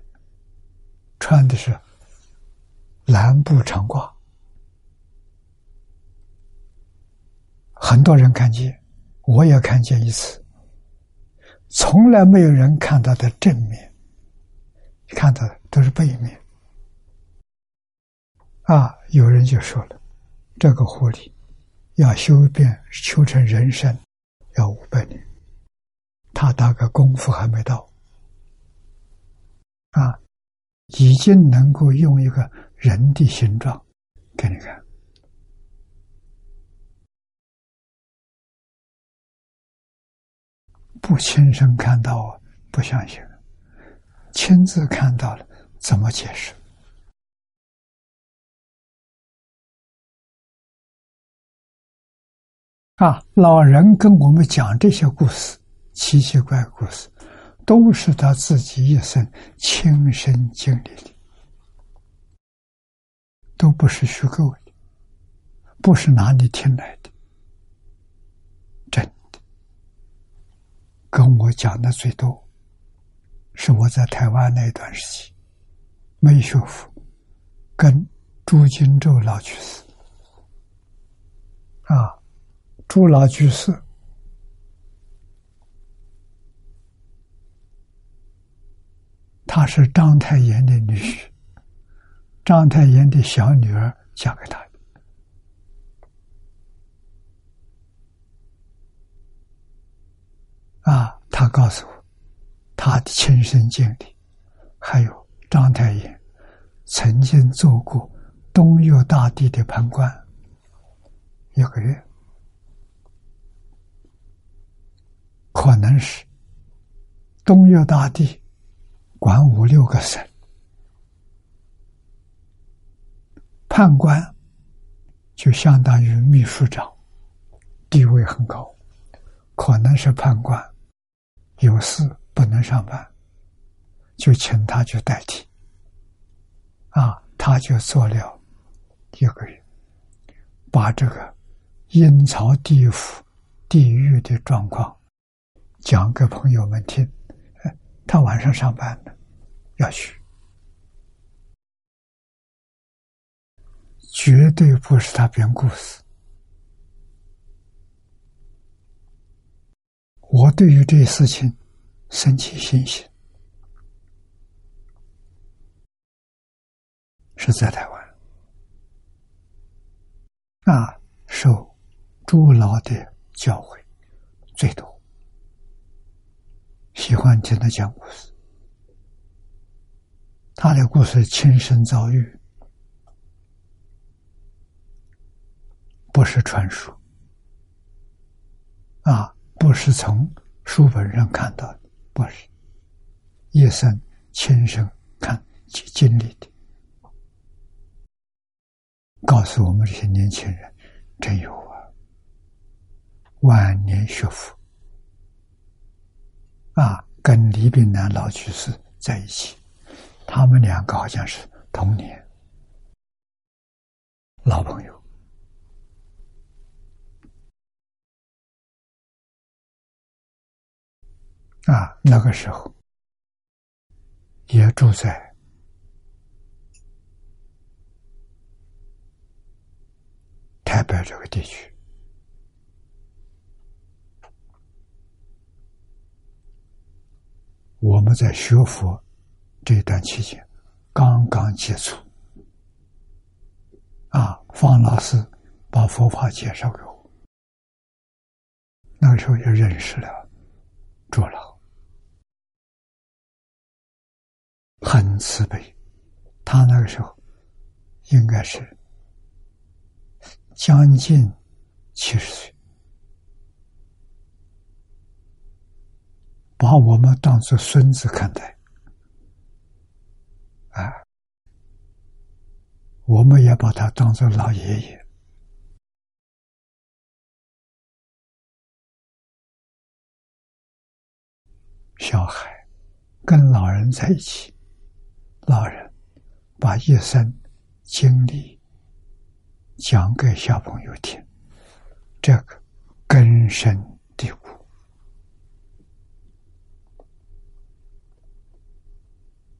穿的是蓝布长褂，很多人看见，我也看见一次，从来没有人看到的正面，看到的都是背面。啊，有人就说了，这个狐狸要修变修成人身，要五百年，他大概功夫还没到。啊，已经能够用一个人的形状给你看。不亲身看到，不相信；亲自看到了，怎么解释？啊，老人跟我们讲这些故事，奇奇怪故事，都是他自己一生亲身经历的，都不是虚构的，不是哪里听来的。真的跟我讲的最多，是我在台湾那段时期，没学佛，跟朱金洲老居士，啊，朱老居士，他是章太炎的女婿，章太炎的小女儿嫁给他。啊，他告诉我他的亲身经历，还有章太炎曾经做过东岳大帝的判官一个月，可能是东岳大帝管五六个省，判官就相当于秘书长，地位很高，可能是判官。有事不能上班，就请他去代替。啊，他就做了一个月，把这个阴曹地府、地狱的状况讲给朋友们听。他晚上上班呢，要去，绝对不是他编故事。我对于这事情升起信心，是在台湾。啊，受朱老的教诲最多，喜欢听他讲故事，他的故事亲身遭遇，不是传说啊。不是从书本上看到的，不是一生亲身看去经历的。告诉我们这些年轻人，真有啊！晚年学佛啊，跟李炳南老居士在一起，他们两个好像是同年老朋友。啊，那个时候也住在台北这个地区。我们在学佛这一段期间，刚刚接触。啊，方老师把佛法介绍给我，那个时候就认识了朱老。很慈悲，他那个时候应该是将近七十岁，把我们当做孙子看待，啊，我们也把他当做老爷爷，小孩跟老人在一起。老人把一生经历讲给小朋友听，这个根深蒂固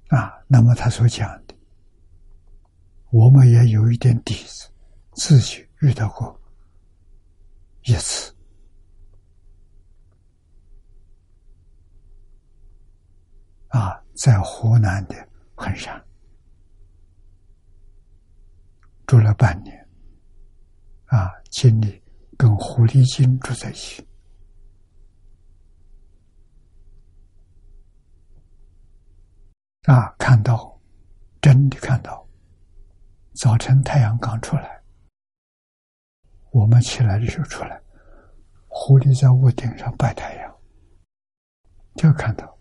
啊。那么他所讲的，我们也有一点底子，自己遇到过一次啊，在湖南的。很山，住了半年，啊，经历跟狐狸精住在一起，啊，看到，真的看到，早晨太阳刚出来，我们起来的时候出来，狐狸在屋顶上拜太阳，就看到，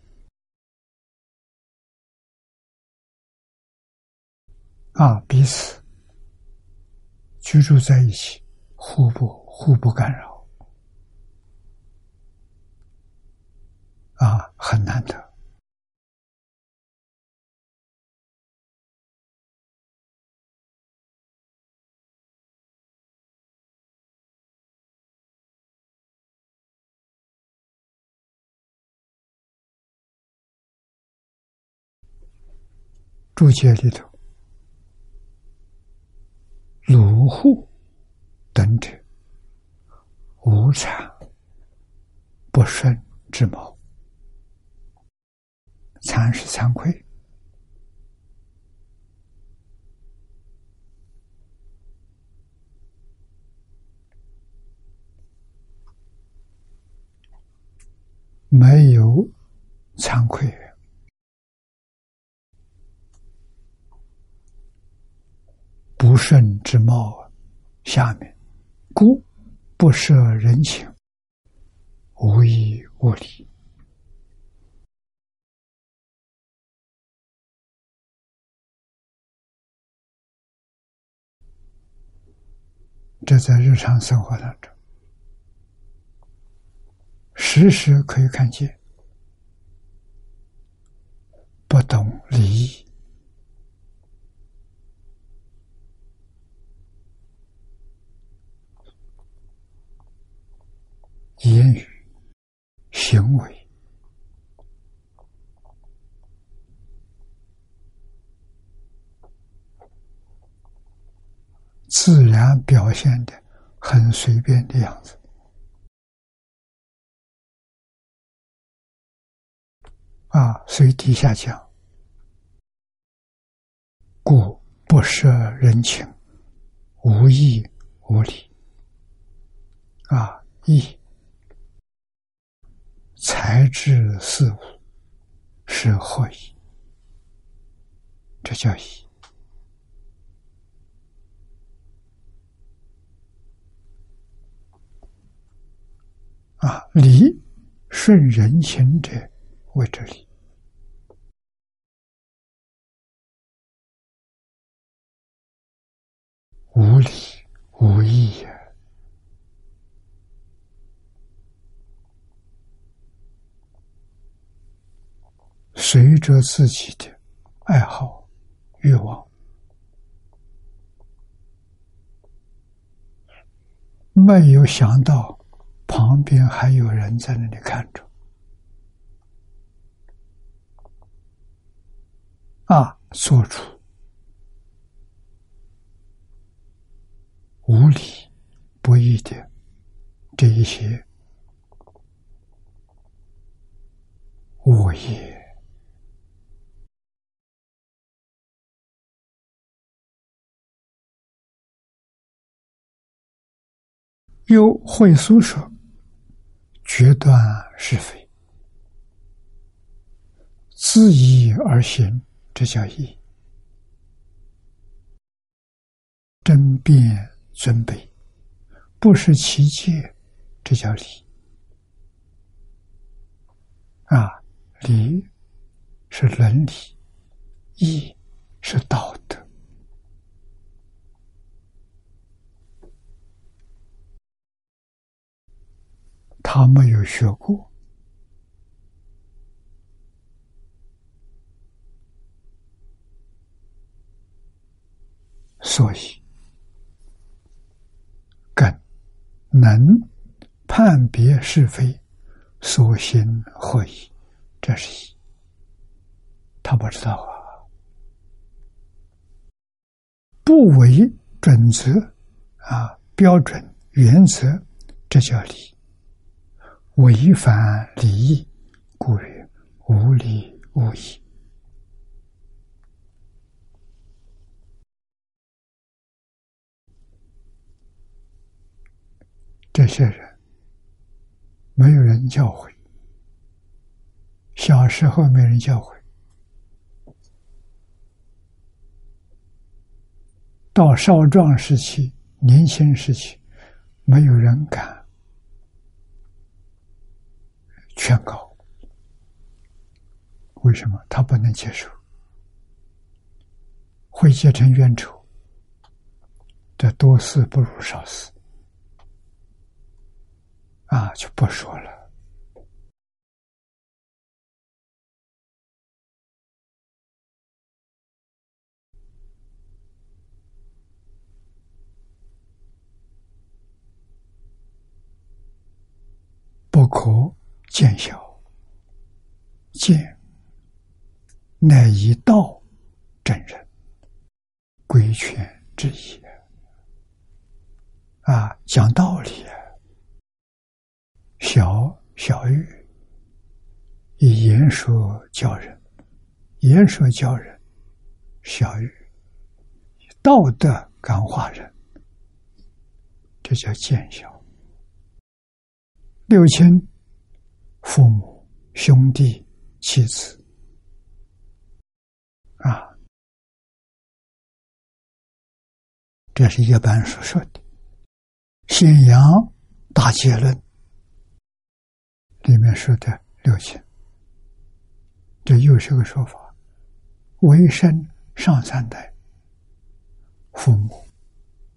啊，彼此居住在一起，互不互不干扰，啊，很难得。注解里头，鲁户等者，无常不顺之谋，惭是惭愧，没有惭愧。不顺之貌啊，下面故不涉人情，无义无理。这在日常生活当中，时时可以看见，不懂礼义。言语、行为，自然表现的很随便的样子啊，所以底下讲，故不涉人情，无义无理啊，义。才智事物是何意？这叫义啊！理顺人情者为这理，无理无义呀。随着自己的爱好、欲望，没有想到旁边还有人在那里看着，啊，做出无理不义的这一些恶业。又会苏说，决断是非，自义而行，这叫义；争辩尊卑，不失其戒，这叫礼。啊，礼是伦理，义是道德。他没有学过，所以更能判别是非，所行何意，这是一。他不知道啊，不为准则啊，标准原则，这叫理。违反礼义故曰无礼无义这些人没有人教诲小时候没人教诲。到少壮时期年轻时期没有人敢蛋糕。为什么？他不能接受，会结成冤仇。这多事不如少事，啊，就不说了。不可见小，见乃以道正人，规劝之意。啊，讲道理，小小玉以言说教人，言说教人，小玉道德感化人，这叫见小。六亲、父母、兄弟、妻子，啊，这是一般所说的。《信仰大结论》里面说的六亲，这又是个说法：为生上三代，父母、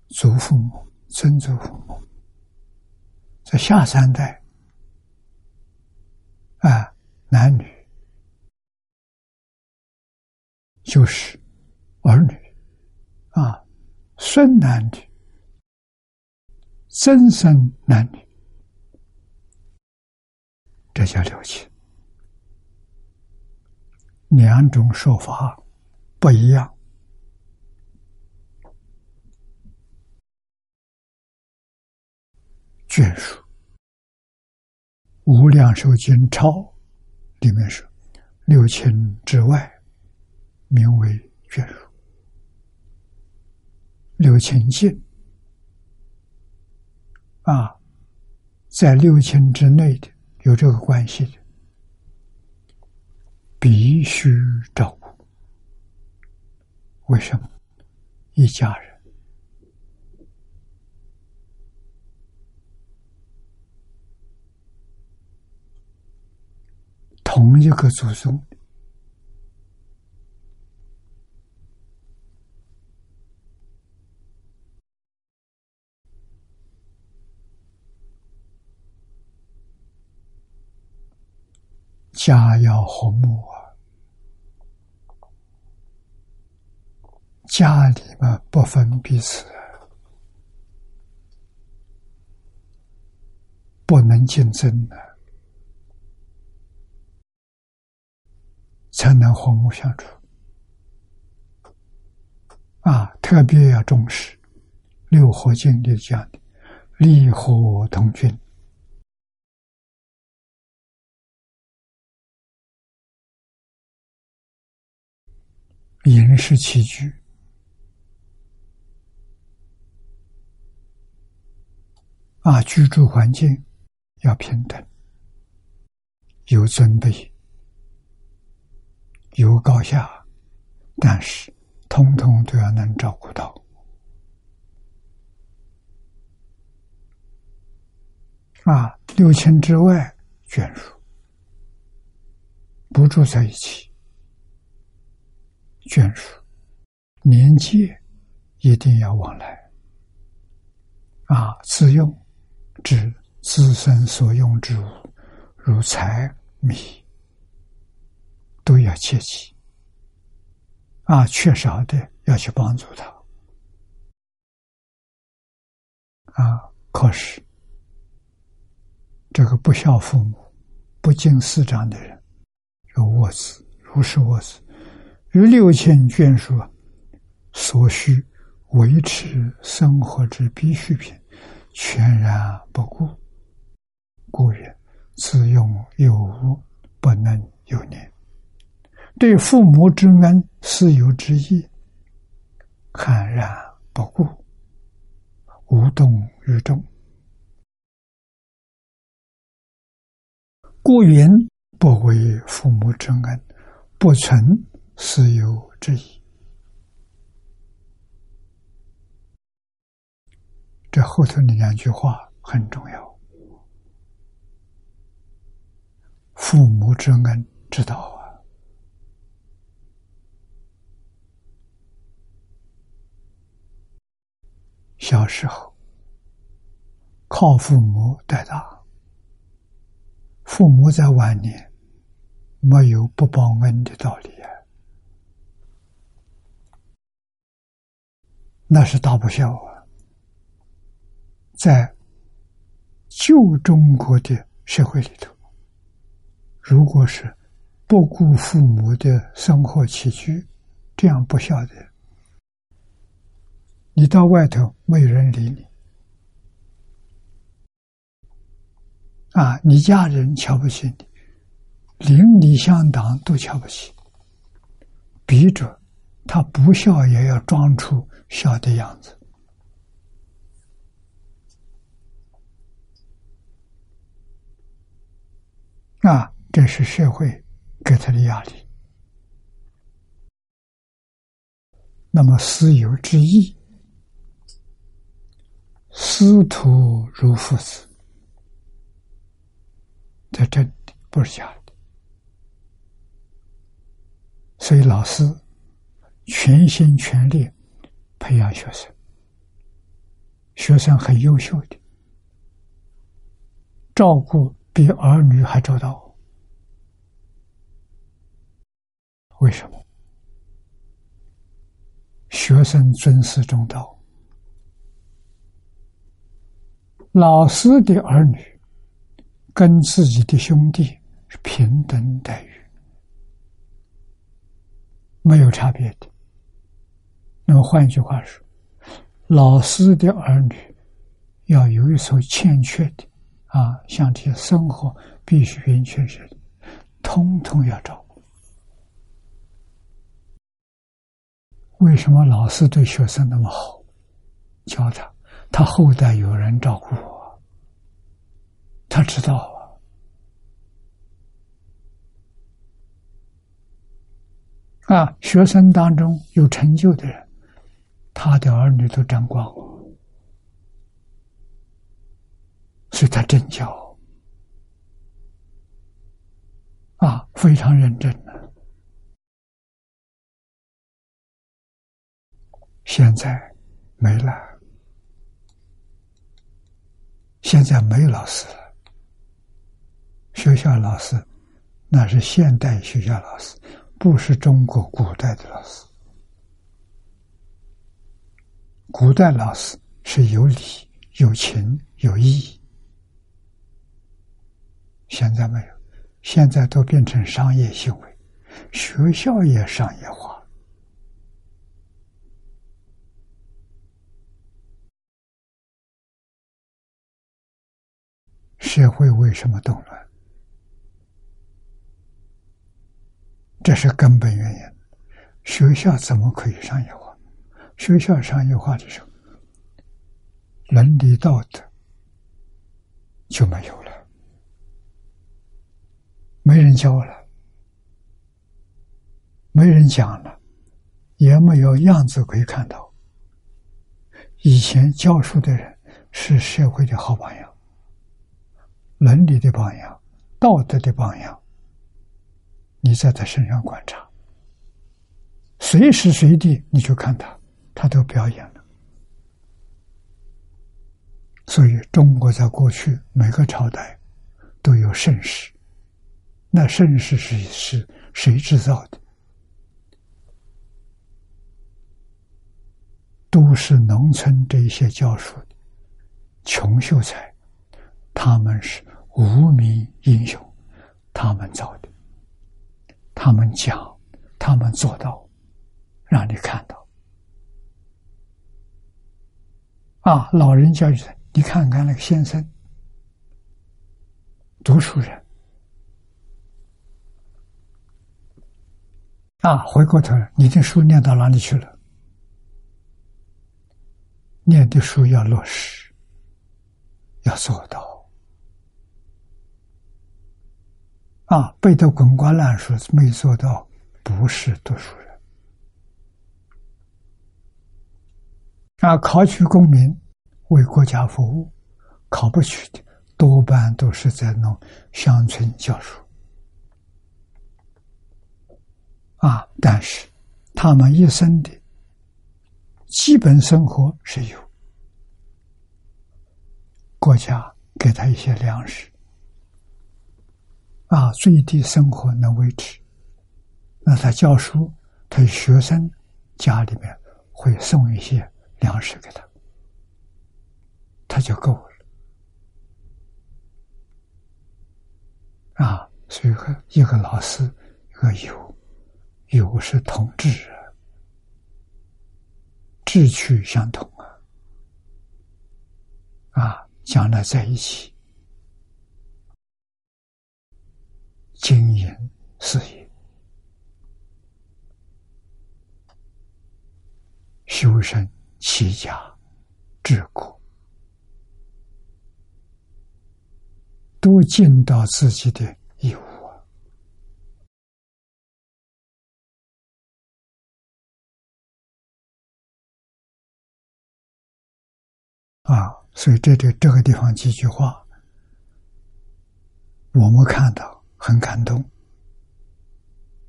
祖父母、曾祖父母。在下三代，啊，男女。就是儿女，啊，孙男女、曾孙男女，这叫六亲。两种说法不一样。眷属，《无量寿经钞》里面说：“六亲之外，名为眷属；六亲近，啊，在六亲之内的有这个关系的，必须照顾。为什么？一家人。”同一个祖宗，家要和睦啊！家里面不分彼此，不能竞争的。才能和睦相处啊！特别要重视《六合经》里讲的“利和同君”，饮食起居啊，居住环境要平等，有尊卑。有高下，但是通通都要能照顾到啊！六亲之外眷属不住在一起，眷属年纪一定要往来啊！自用指自身所用之物，如柴米。都要切记啊，缺少的要去帮助他啊。可是这个不孝父母、不敬师长的人，如卧子，如是卧子，与六亲眷属所需维持生活之必需品，全然不顾，故人自用有无，不能有念。对父母之恩，私有之义，坦然不顾，无动于衷。故云：不为父母之恩，不存私有之意。这后头的两句话很重要。父母之恩知道啊，小时候靠父母带大，父母在晚年没有不报恩的道理啊，那是大不孝啊。在旧中国的社会里头，如果是不顾父母的生活起居，这样不孝的，你到外头没有人理你，啊，你家人瞧不起你，邻里乡党都瞧不起，逼着他不孝也要装出孝的样子。啊，这是社会给他的压力。那么私有之意，师徒如父子，这真的不是假的。所以老师全心全力培养学生，学生很优秀的，照顾。比儿女还周到，为什么？学生尊师重道，老师的儿女跟自己的兄弟是平等待遇，没有差别的。那么换句话说，老师的儿女要有所欠缺的。啊，像这些生活必需品确实，通通要照顾。为什么老师对学生那么好？教他，他后代有人照顾，他知道啊。啊，学生当中有成就的人，他的儿女都沾光。所以他真教啊，非常认真的。现在没了，现在没老师了。学校老师那是现代学校老师，不是中国古代的老师。古代老师是有理、有情、有义。现在没有，现在都变成商业行为，学校也商业化，社会为什么动乱？这是根本原因。学校怎么可以商业化？学校商业化的时候，伦理道德就没有了。没人教了，没人讲了，也没有样子可以看到。以前教书的人是社会的好榜样，伦理的榜样，道德的榜样。你在他身上观察，随时随地你就看他，他都表演了。所以，中国在过去每个朝代都有盛世。那盛世是是谁制造的？都是农村这些教书的穷秀才，他们是无名英雄，他们造的，他们讲，他们做到，让你看到。啊，老人教育你看看那个先生，读书人。啊，回过头，你的书念到哪里去了？念的书要落实，要做到。啊，背得滚瓜烂熟没做到，不是读书人。啊，考取功名，为国家服务，考不取的多半都是在弄乡村教书。啊！但是他们一生的基本生活是有国家给他一些粮食，啊，最低生活能维持。那他教书，他学生家里面会送一些粮食给他，他就够了。啊，所以一个老师，一个友，友是同志，志趣相同啊，啊，将来在一起经营事业、修身、齐家、治国，都尽到自己的义务。啊，所以这这这个地方几句话，我们看到很感动。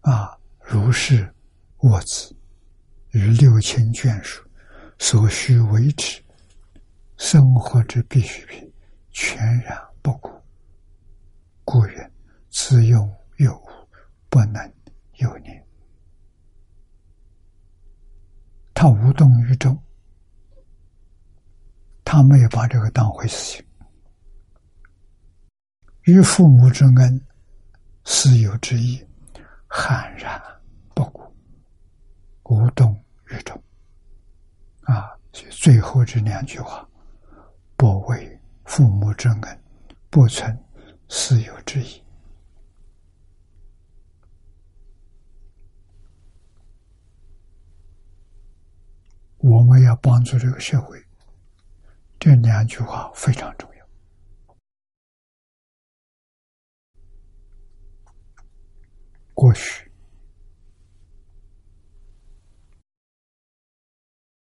啊，如是我子与六亲眷属所需维持生活之必需品，全然不顾，故人自用有无，不能有念。他无动于衷。他没有把这个当回事情，与父母之恩，私有之意，悍然不顾，无动于衷。啊，所以最后这两句话，不为父母之恩，不存私有之意。我们要帮助这个社会。这两句话非常重要。过去。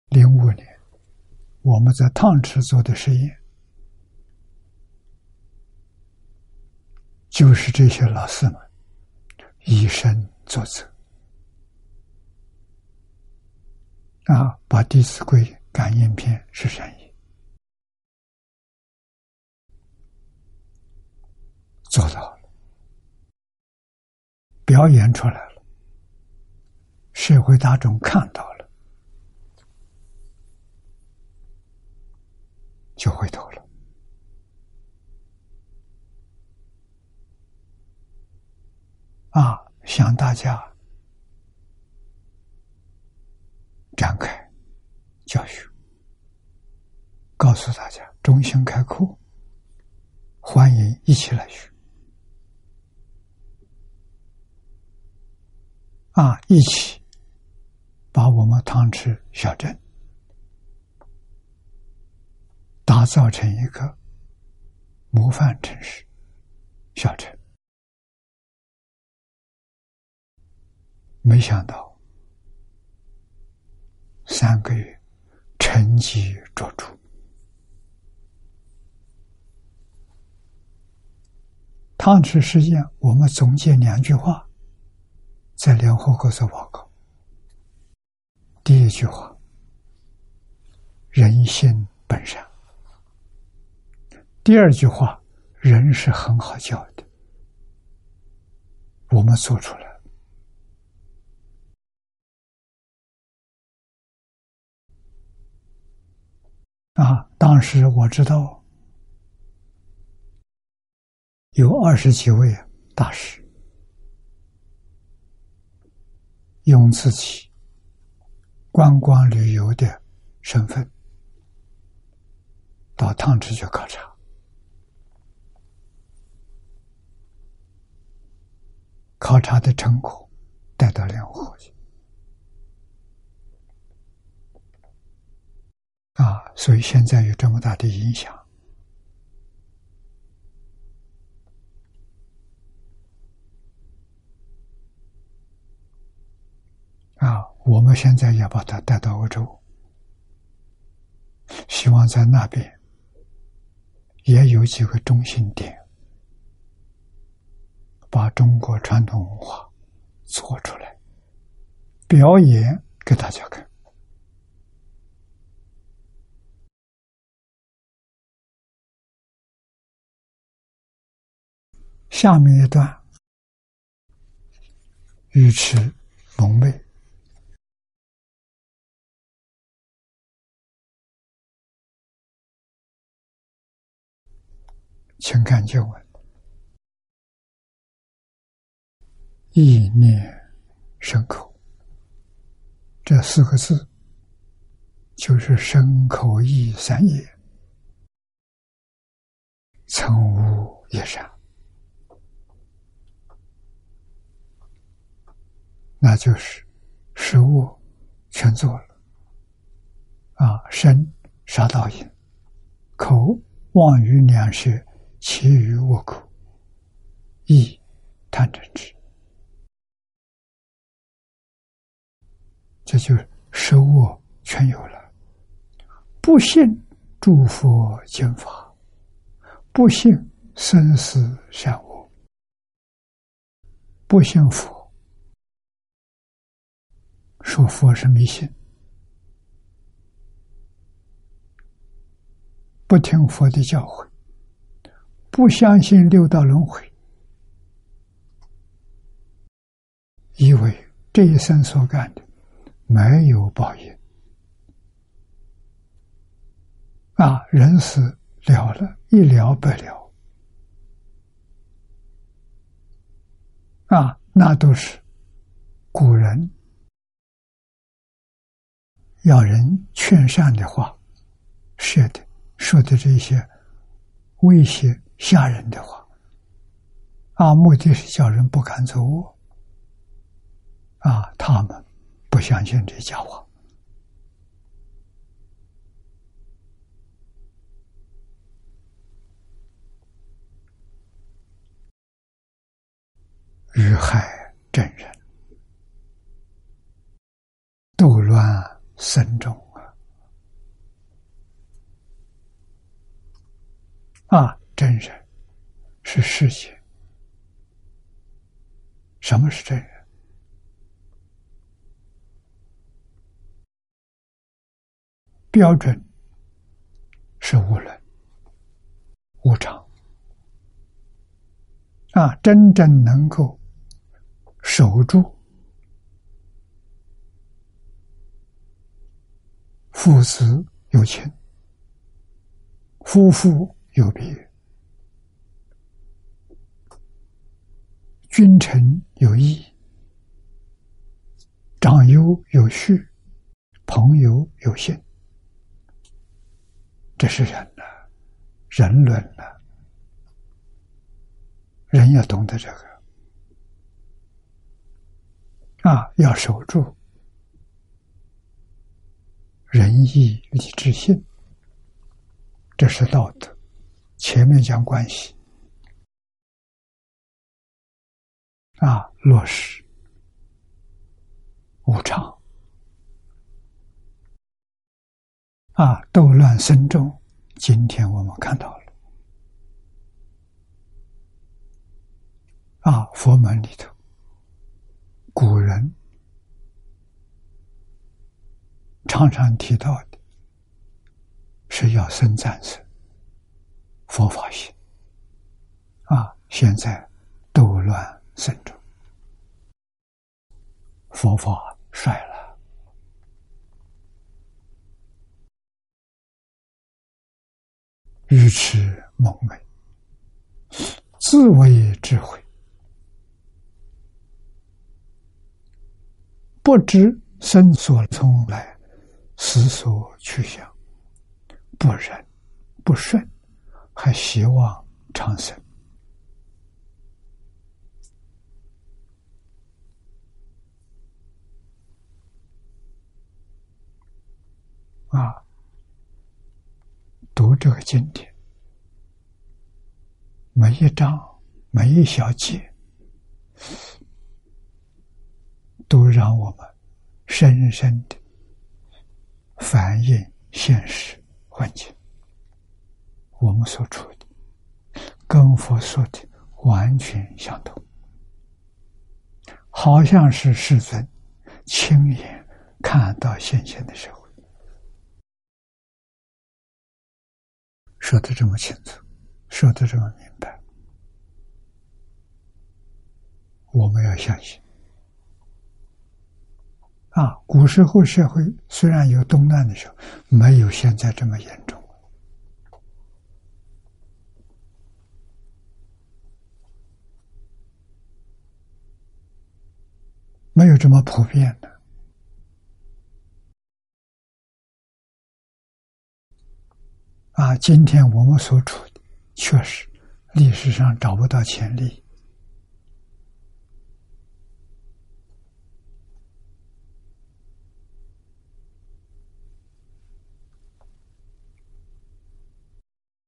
零五年，我们在汤池做的实验，就是这些老师们以身作则，啊，把《弟子规》感应篇是善意。做到，表演出来了，社会大众看到了，就回头了。啊，向大家展开教学，告诉大家中心开课，欢迎一起来学。啊！一起把我们汤池小镇打造成一个模范城市小镇。没想到三个月成绩卓出。汤池事件，我们总结两句话。在联合国做报告，第一句话：人性本善；第二句话：人是很好教的。我们做出来啊！当时我知道有二十几位大师。用自己观光旅游的身份到汤池去考察，考察的成果带到联合国去啊，所以现在有这么大的影响。啊，我们现在要把它带到欧洲，希望在那边也有几个中心点，把中国传统文化做出来，表演给大家看。下面一段，语迟蒙昧，请看经文：意念生口，这四个字就是生口意三业，曾无一善。那就是食物全做了。啊，身杀道因，口妄语两舌，其余我苦亦贪嗔痴，这就是食物全有了。不信诸佛经法，不信生死善恶，不信佛。说佛是迷信，不听佛的教诲，不相信六道轮回，以为这一生所干的没有报应啊，人死了了，一了百了啊，那都是古人。要人劝善的话，说的说的这些威胁吓人的话，啊，目的是叫人不敢做恶，啊，他们不相信这家伙，遇害真人，斗乱。僧众啊，啊，真人是世界。什么是真人？标准是无伦、无常啊，真正能够守住。父子有情，夫妇有别，君臣有义，长幼有序，朋友有信。这是人了，人伦了，人要懂得这个啊，要守住。仁义礼智信，这是道德。前面讲关系啊，落实无常啊，斗乱僧众。今天我们看到了啊，佛门里头古人。常常提到的是要生战胜佛法性啊！现在慎重，佛法衰了，愚痴蒙昧，自为智慧，不知生所从来。思所去向，不仁不顺，还希望长生啊！读这个经典，每一章每一小节，都让我们深深的。反映现实，环境，我们所处的跟佛说的完全相同，好像是世尊亲眼看到现前的时候，说的这么清楚，说的这么明白，我们要相信。啊，古时候社会虽然有动乱的时候，没有现在这么严重，没有这么普遍的。啊，今天我们所处的，确实历史上找不到前例。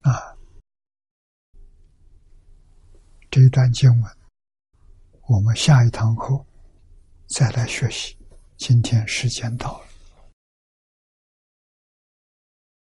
啊，这一段经文，我们下一堂课再来学习。今天时间到了。